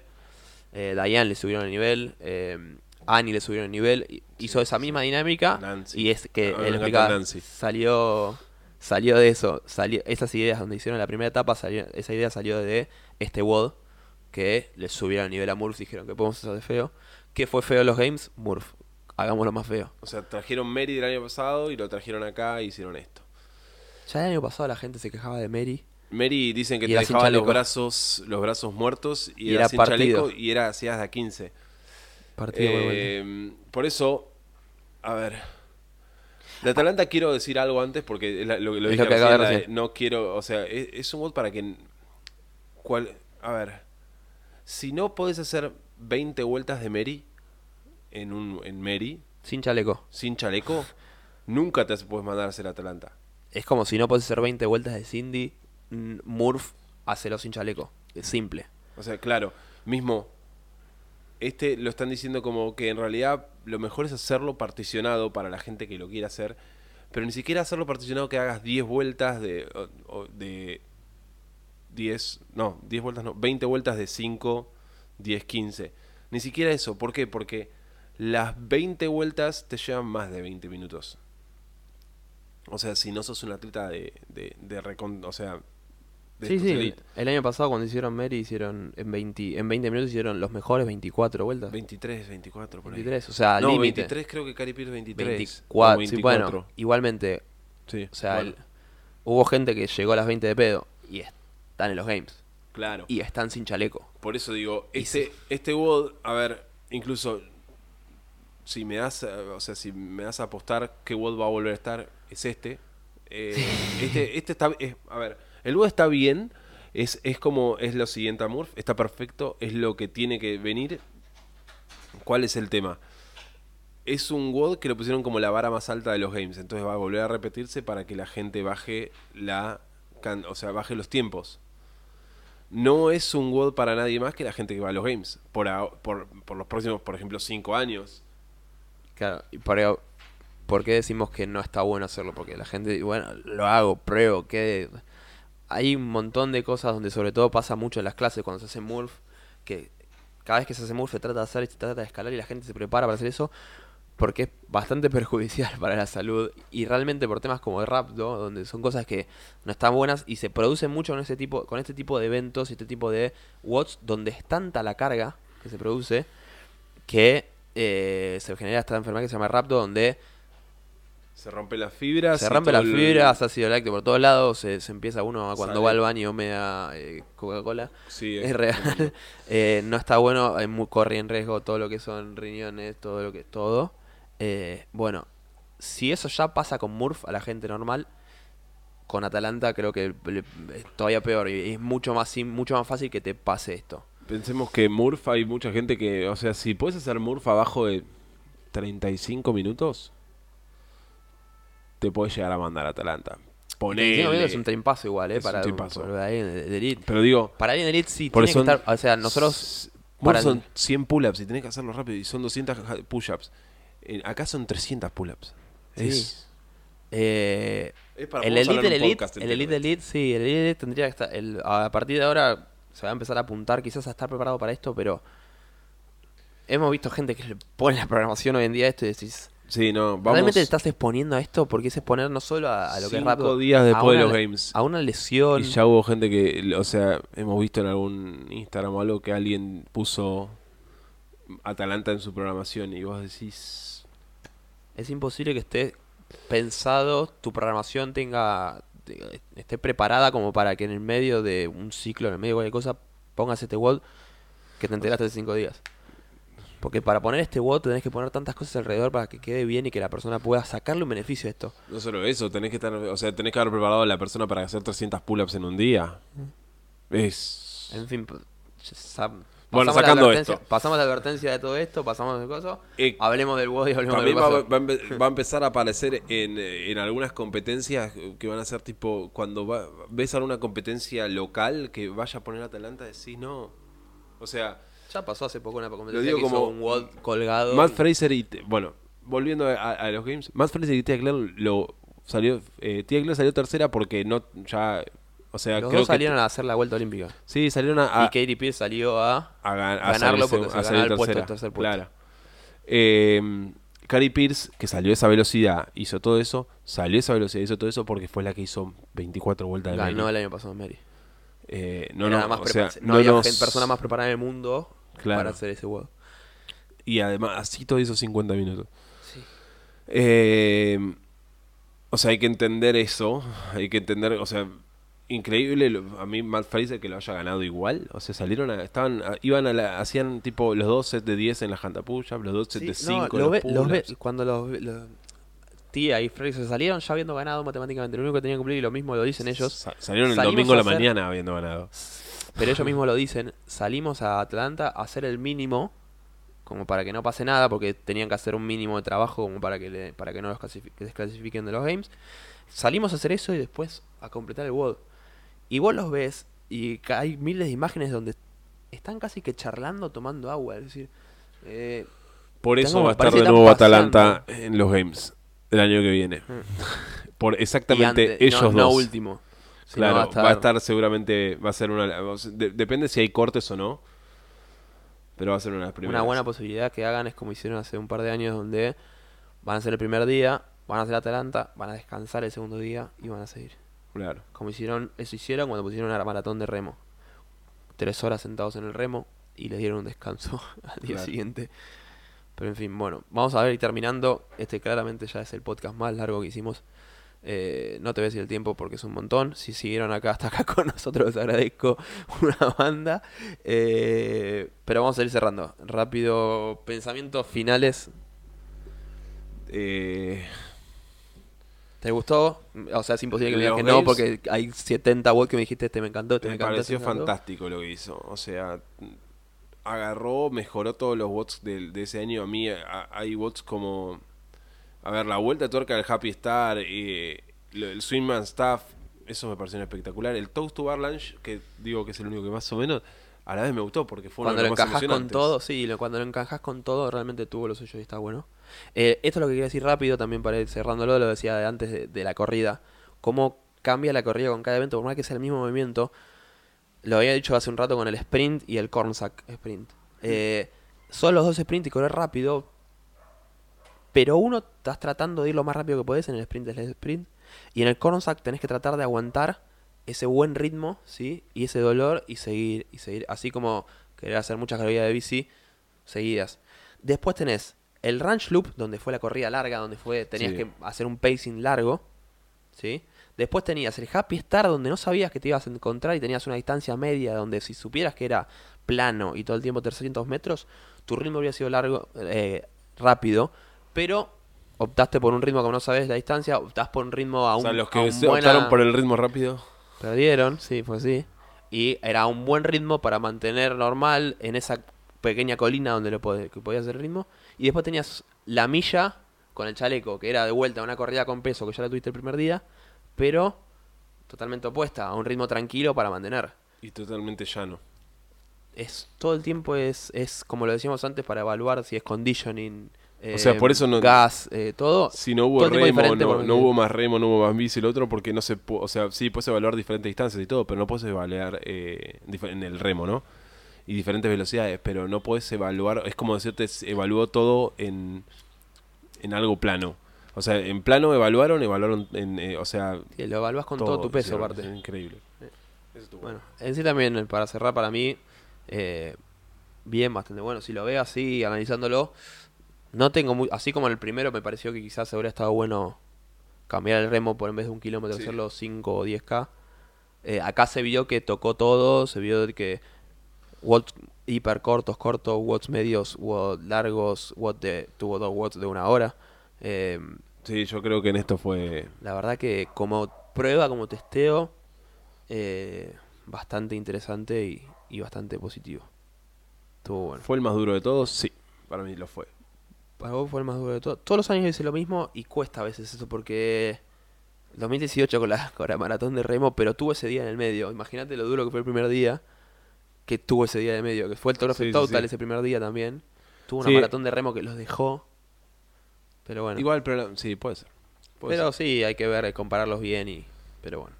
eh, Diane le subieron al nivel, eh, Annie le subieron al nivel, hizo esa misma dinámica Nancy. y es que Ah, me él salió salió de eso, salió esas ideas donde hicieron la primera etapa, salió, esa idea salió de este WOD que le subieron el nivel a Murph y dijeron que podemos hacer de feo. ¿Qué fue feo en los games? Murph. Hagámoslo más feo. O sea, trajeron Mary del año pasado y lo trajeron acá e hicieron esto. Ya el año pasado la gente se quejaba de Mary. Mary dicen que Y te dejaba los brazos, los brazos muertos y, Y era, sin partido. chaleco y era hacías de a 15. Partido bueno. Eh, por eso, a ver. De Atalanta quiero decir algo antes porque la- lo, lo dije lo que recién, la no quiero, o sea, es, es un mod para que cuál, a ver, si no podés hacer 20 vueltas de Mary en, un, en Mary, Sin chaleco. sin chaleco, nunca te puedes mandar a hacer Atalanta. Es como si no puedes hacer 20 vueltas de Cindy, Murph, hacelo sin chaleco. Es simple. O sea, claro, mismo, este lo están diciendo como que en realidad lo mejor es hacerlo particionado para la gente que lo quiera hacer, pero ni siquiera hacerlo particionado que hagas 10 vueltas de, de 10, no, 10 vueltas no, 20 vueltas de 5, 10, 15. Ni siquiera eso, ¿por qué? Porque las 20 vueltas te llevan más de 20 minutos. O sea, si no sos un atleta de, de, de recon- o sea, de Sí, sí. elite. El año pasado cuando hicieron Mary hicieron en 20, en 20 minutos hicieron los mejores 24 vueltas. 23, 24 por ahí. 23, o sea, no, límite. 23 creo que Cari Pierce 23. 24, o sí, 24. bueno, igualmente, Sí, o sea, bueno, el- hubo gente que llegó a las 20 de pedo y están en los games claro. y están sin chaleco. Por eso digo, este, este WOD, a ver, incluso si me das, o sea, si me das a apostar qué WOD va a volver a estar, es este. Eh, este, este está, es- a ver, el WOD está bien, es, es como, es lo siguiente a Murph, está perfecto, es lo que tiene que venir. ¿Cuál es el tema? Es un WOD que lo pusieron como la vara más alta de los games, entonces va a volver a repetirse para que la gente baje la, can- o sea, baje los tiempos no es un WOD para nadie más que la gente que va a los games. Por, a- por, por los próximos, por ejemplo, cinco años. Claro, y por, ¿por qué decimos que no está bueno hacerlo? Porque la gente, bueno, lo hago, pruebo, que hay un montón de cosas donde sobre todo pasa mucho en las clases cuando se hace Murph, que cada vez que se hace Murph se trata de hacer, se trata de escalar y la gente se prepara para hacer eso, porque es bastante perjudicial para la salud y realmente por temas como de rapto, donde son cosas que no están buenas y se producen mucho con ese tipo, con este tipo de eventos y este tipo de watts donde es tanta la carga que se produce que eh, se genera esta enfermedad que se llama rapto donde Se rompen las fibras. se rompe las el- fibras, ácido láctico por todos lados, se, se empieza uno cuando Sale. va al baño me da eh, Coca-Cola. Sí, Es real. Eh, no está bueno, hay corre en riesgo todo lo que son riñones, todo lo que todo. Eh, bueno, si eso ya pasa con Murph a la gente normal, con Atalanta creo que le- es todavía peor y es mucho más mucho más fácil que te pase esto. Pensemos que Murph hay mucha gente que, o sea, si puedes hacer Murph abajo de 35 minutos, te puedes llegar a mandar a Atalanta. Ponele. Es un treimpazo igual, eh, Es un para, treimpazo. para alguien de, de elite. Pero digo, Para alguien de elite sí, Por tiene que eso estar, o sea, nosotros para son 100 pull-ups y tenés que hacerlo rápido y son 200 ja- push-ups. Eh, acá son 300 pull-ups. Sí. Es, eh, es para el Elite, hablar el un Elite, el Elite, Elite, sí, el Elite tendría que estar, el- a partir de ahora se va a empezar a apuntar quizás a estar preparado para esto, pero hemos visto gente que le pone la programación hoy en día a esto y decís, Sí, no, vamos. ¿realmente te estás exponiendo a esto? Porque es exponer no solo a, a lo que es cinco rápido, días después de los games. a una lesión. Y ya hubo gente que, o sea, hemos visto en algún Instagram o algo que alguien puso Atalanta en su programación y vos decís, Es imposible que esté pensado, tu programación tenga te- esté preparada como para que en el medio de un ciclo, en el medio de cualquier cosa, pongas este WOD que te enteraste de cinco días. Porque para poner este WOD tenés que poner tantas cosas alrededor para que quede bien y que la persona pueda sacarle un beneficio de esto. no solo eso, tenés que estar, o sea, tenés que haber preparado a la persona para hacer 300 pull-ups en un día. Es... En fin, Bueno, pasamos la sacando advertencia- esto. Pasamos la advertencia de todo esto, pasamos de cosas. Eh, Hablemos del WOD y hablemos También del va, va a empe- va a empezar a aparecer en, en algunas competencias que van a ser tipo, cuando va- ves alguna competencia local que vaya a poner Atalanta, decís no. O sea, Ya pasó hace poco una competencia Lo digo que hizo como- un WOD colgado. Matt Fraser y... Bueno, volviendo a, a los games, Matt Fraser y Tia Claire lo salió... Eh, Tia Claire salió tercera porque no ya... O sea, Los creo dos que... salieron a hacer la vuelta olímpica. Sí, salieron a... a- y Katie Pierce salió a... a, gan- a ganarlo salirse- porque se salir el puesto, tercera. el tercer puesto. Claro. Eh, Cari Pierce, que salió a esa velocidad, hizo todo eso, salió a esa velocidad, hizo todo eso porque fue la que hizo 24 vueltas de Ganó Mary. el año pasado Mary. Eh, no, no, la más o sea, no, no había nos- persona más preparada en el mundo Claro. para hacer ese WOD. Y además, así todo hizo 50 minutos. Sí. Eh, o sea, hay que entender eso. Hay que entender, o sea, increíble a mí Matt Fraser que lo haya ganado igual. O sea, salieron a, estaban, a- iban a la, hacían tipo los dos sets de 10 en la Push Up, los dos sets de 5 lo ve- los ve- cuando los, los- Tía y Fraser salieron ya habiendo ganado matemáticamente. Lo único que tenían que cumplir, y lo mismo lo dicen ellos. salieron el domingo a la hacer- mañana habiendo ganado. pero ellos mismos lo dicen, salimos a Atlanta a hacer el mínimo, como para que no pase nada, porque tenían que hacer un mínimo de trabajo como para que, le- para que no los clasifi- que desclasifiquen de los games. Salimos a hacer eso y después a completar el WOD. Y vos los ves y hay miles de imágenes donde están casi que charlando, tomando agua. Es decir, eh, Por eso va a estar de nuevo. Atalanta en los games del año que viene. Por y exactamente antes- ellos no, dos. no último. Claro, va a, estar... seguramente, va a ser una... de- depende si hay cortes o no, pero va a ser una de las primeras. Una buena posibilidad que hagan es como hicieron hace un par de años, donde van a hacer el primer día, van a hacer Atalanta, van a descansar el segundo día y van a seguir. Claro. Como hicieron, eso hicieron cuando pusieron una maratón de remo. Tres horas sentados en el remo y les dieron un descanso al día Claro. siguiente. Pero en fin, bueno, vamos a ver y terminando. Este claramente ya es el podcast más largo que hicimos. Eh, no te voy a decir el tiempo porque es un montón. Si siguieron acá hasta acá con nosotros, les agradezco una banda. Eh, pero vamos a ir cerrando. Rápido, pensamientos finales. Eh, ¿Te gustó? O sea, es imposible que me digas que no porque hay 70 watts que me dijiste, este me encantó, este me, me encantó. pareció este me encantó". fantástico lo que hizo. O sea, agarró, mejoró todos los bots del- de, ese año. A mí a- hay bots como... A ver, la vuelta de tuerca del Happy Star, eh, lo- el Swingman Staff, eso me pareció espectacular. El Toast to Bar Lunch, que digo que es el único que más o menos, a la vez me gustó porque fue uno Cuando de lo los más encajas con todo, sí, lo- cuando lo encajas con todo, realmente tuvo lo suyo y está bueno. Eh, esto es lo que quería decir rápido, también para ir cerrándolo, lo decía de antes de, de la corrida. Cómo cambia la corrida con cada evento, por más que sea el mismo movimiento. Lo había dicho hace un rato con el sprint y el cornsack sprint. Eh, son los dos sprint y correr rápido, pero uno estás tratando de ir lo más rápido que podés en el sprint es el sprint. Y en el cornsack tenés que tratar de aguantar ese buen ritmo, ¿sí? Y ese dolor y seguir, y seguir. Así como querer hacer muchas calorías de bici seguidas. Después tenés el ranch loop, donde fue la corrida larga, donde fue tenías Sí. que hacer un pacing largo, ¿sí? Después tenías el happy star, donde no sabías que te ibas a encontrar y tenías una distancia media, donde si supieras que era plano y todo el tiempo 300 metros, tu ritmo habría sido largo, eh, rápido, pero optaste por un ritmo como no sabes la distancia, optás por un ritmo a O un, sea, los que buena- optaron por el ritmo rápido. Perdieron, sí, fue así. Y era un buen ritmo para mantener normal en esa pequeña colina donde lo pod- que podías hacer ritmo. Y después tenías la milla con el chaleco, que era de vuelta una corrida con peso que ya la tuviste el primer día, pero totalmente opuesta, a un ritmo tranquilo para mantener. Y totalmente llano. Es todo el tiempo es, es como lo decíamos antes para evaluar si es conditioning, O sea, eh, por eso no- gas, eh, todo. Si no hubo remo, no, hubo más remo, no hubo más bici, el otro, porque no se O sea, sí, puedes evaluar diferentes distancias y todo, pero no puedes evaluar eh, en el remo, ¿no? Y diferentes velocidades, pero no puedes evaluar. Es como decirte, evaluó todo en, en algo plano. O sea, en plano evaluaron, evaluaron, en, eh, o sea, que lo evalúas con todo, tu peso aparte. es increíble. Eso estuvo Bueno, en sí también, eh, para cerrar para mí, eh, bien, bastante bueno. Si lo veo así, analizándolo, no tengo muy... Así como en el primero me pareció que quizás habría estado bueno cambiar el remo por en vez de un kilómetro, Sí. hacerlo 5 o 10k. Eh, acá se vio que tocó todo, se vio que watts hiper cortos, cortos, watts medios, watts largos, watts de, tuvo dos watts de una hora. Eh, Sí, yo creo que en esto fue. la verdad que como prueba, como testeo, eh, bastante interesante y, y bastante positivo. Estuvo bueno. ¿Fue el más duro de todos? Sí, para mí lo fue. Para vos fue el más duro de todo. Todos los años hice lo mismo y cuesta a veces eso porque... 2018 con la, con la maratón de remo, pero tuvo ese día en el medio. Imagínate lo duro que fue el primer día, que tuvo ese día de medio, que fue el Toro Sí, Total sí. ese primer día también. Tuvo una Sí. maratón de remo que los dejó. Pero bueno. Igual, pero sí, puede ser. Puede Pero ser. sí, hay que ver, compararlos bien y... Pero bueno.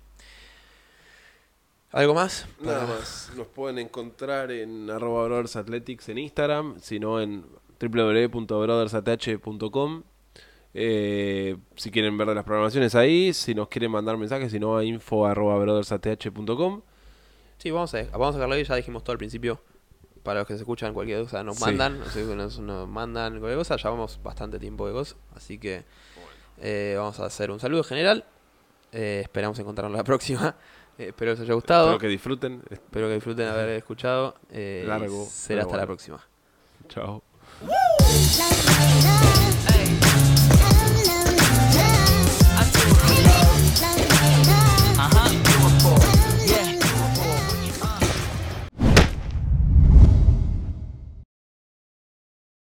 ¿Algo más? Nada Para- más. Nos pueden encontrar en arroba Brothers Athletics en Instagram, sino en www.brothersath.com. Eh, si quieren ver las programaciones ahí, si nos quieren mandar mensajes, si no a info arroba brothersath.com. Sí, vamos a, vamos a dejarlo ahí, ya dijimos todo al principio. Para los que se escuchan cualquier cosa, nos Sí. mandan, o sea, nos, nos mandan cualquier cosa, llevamos bastante tiempo de cosas, así que eh, vamos a hacer un saludo general. Eh, esperamos encontrarnos la próxima. Eh, espero que os haya gustado. Espero que disfruten. Espero que disfruten haber escuchado. eh, Largo, será hasta la próxima. Chao.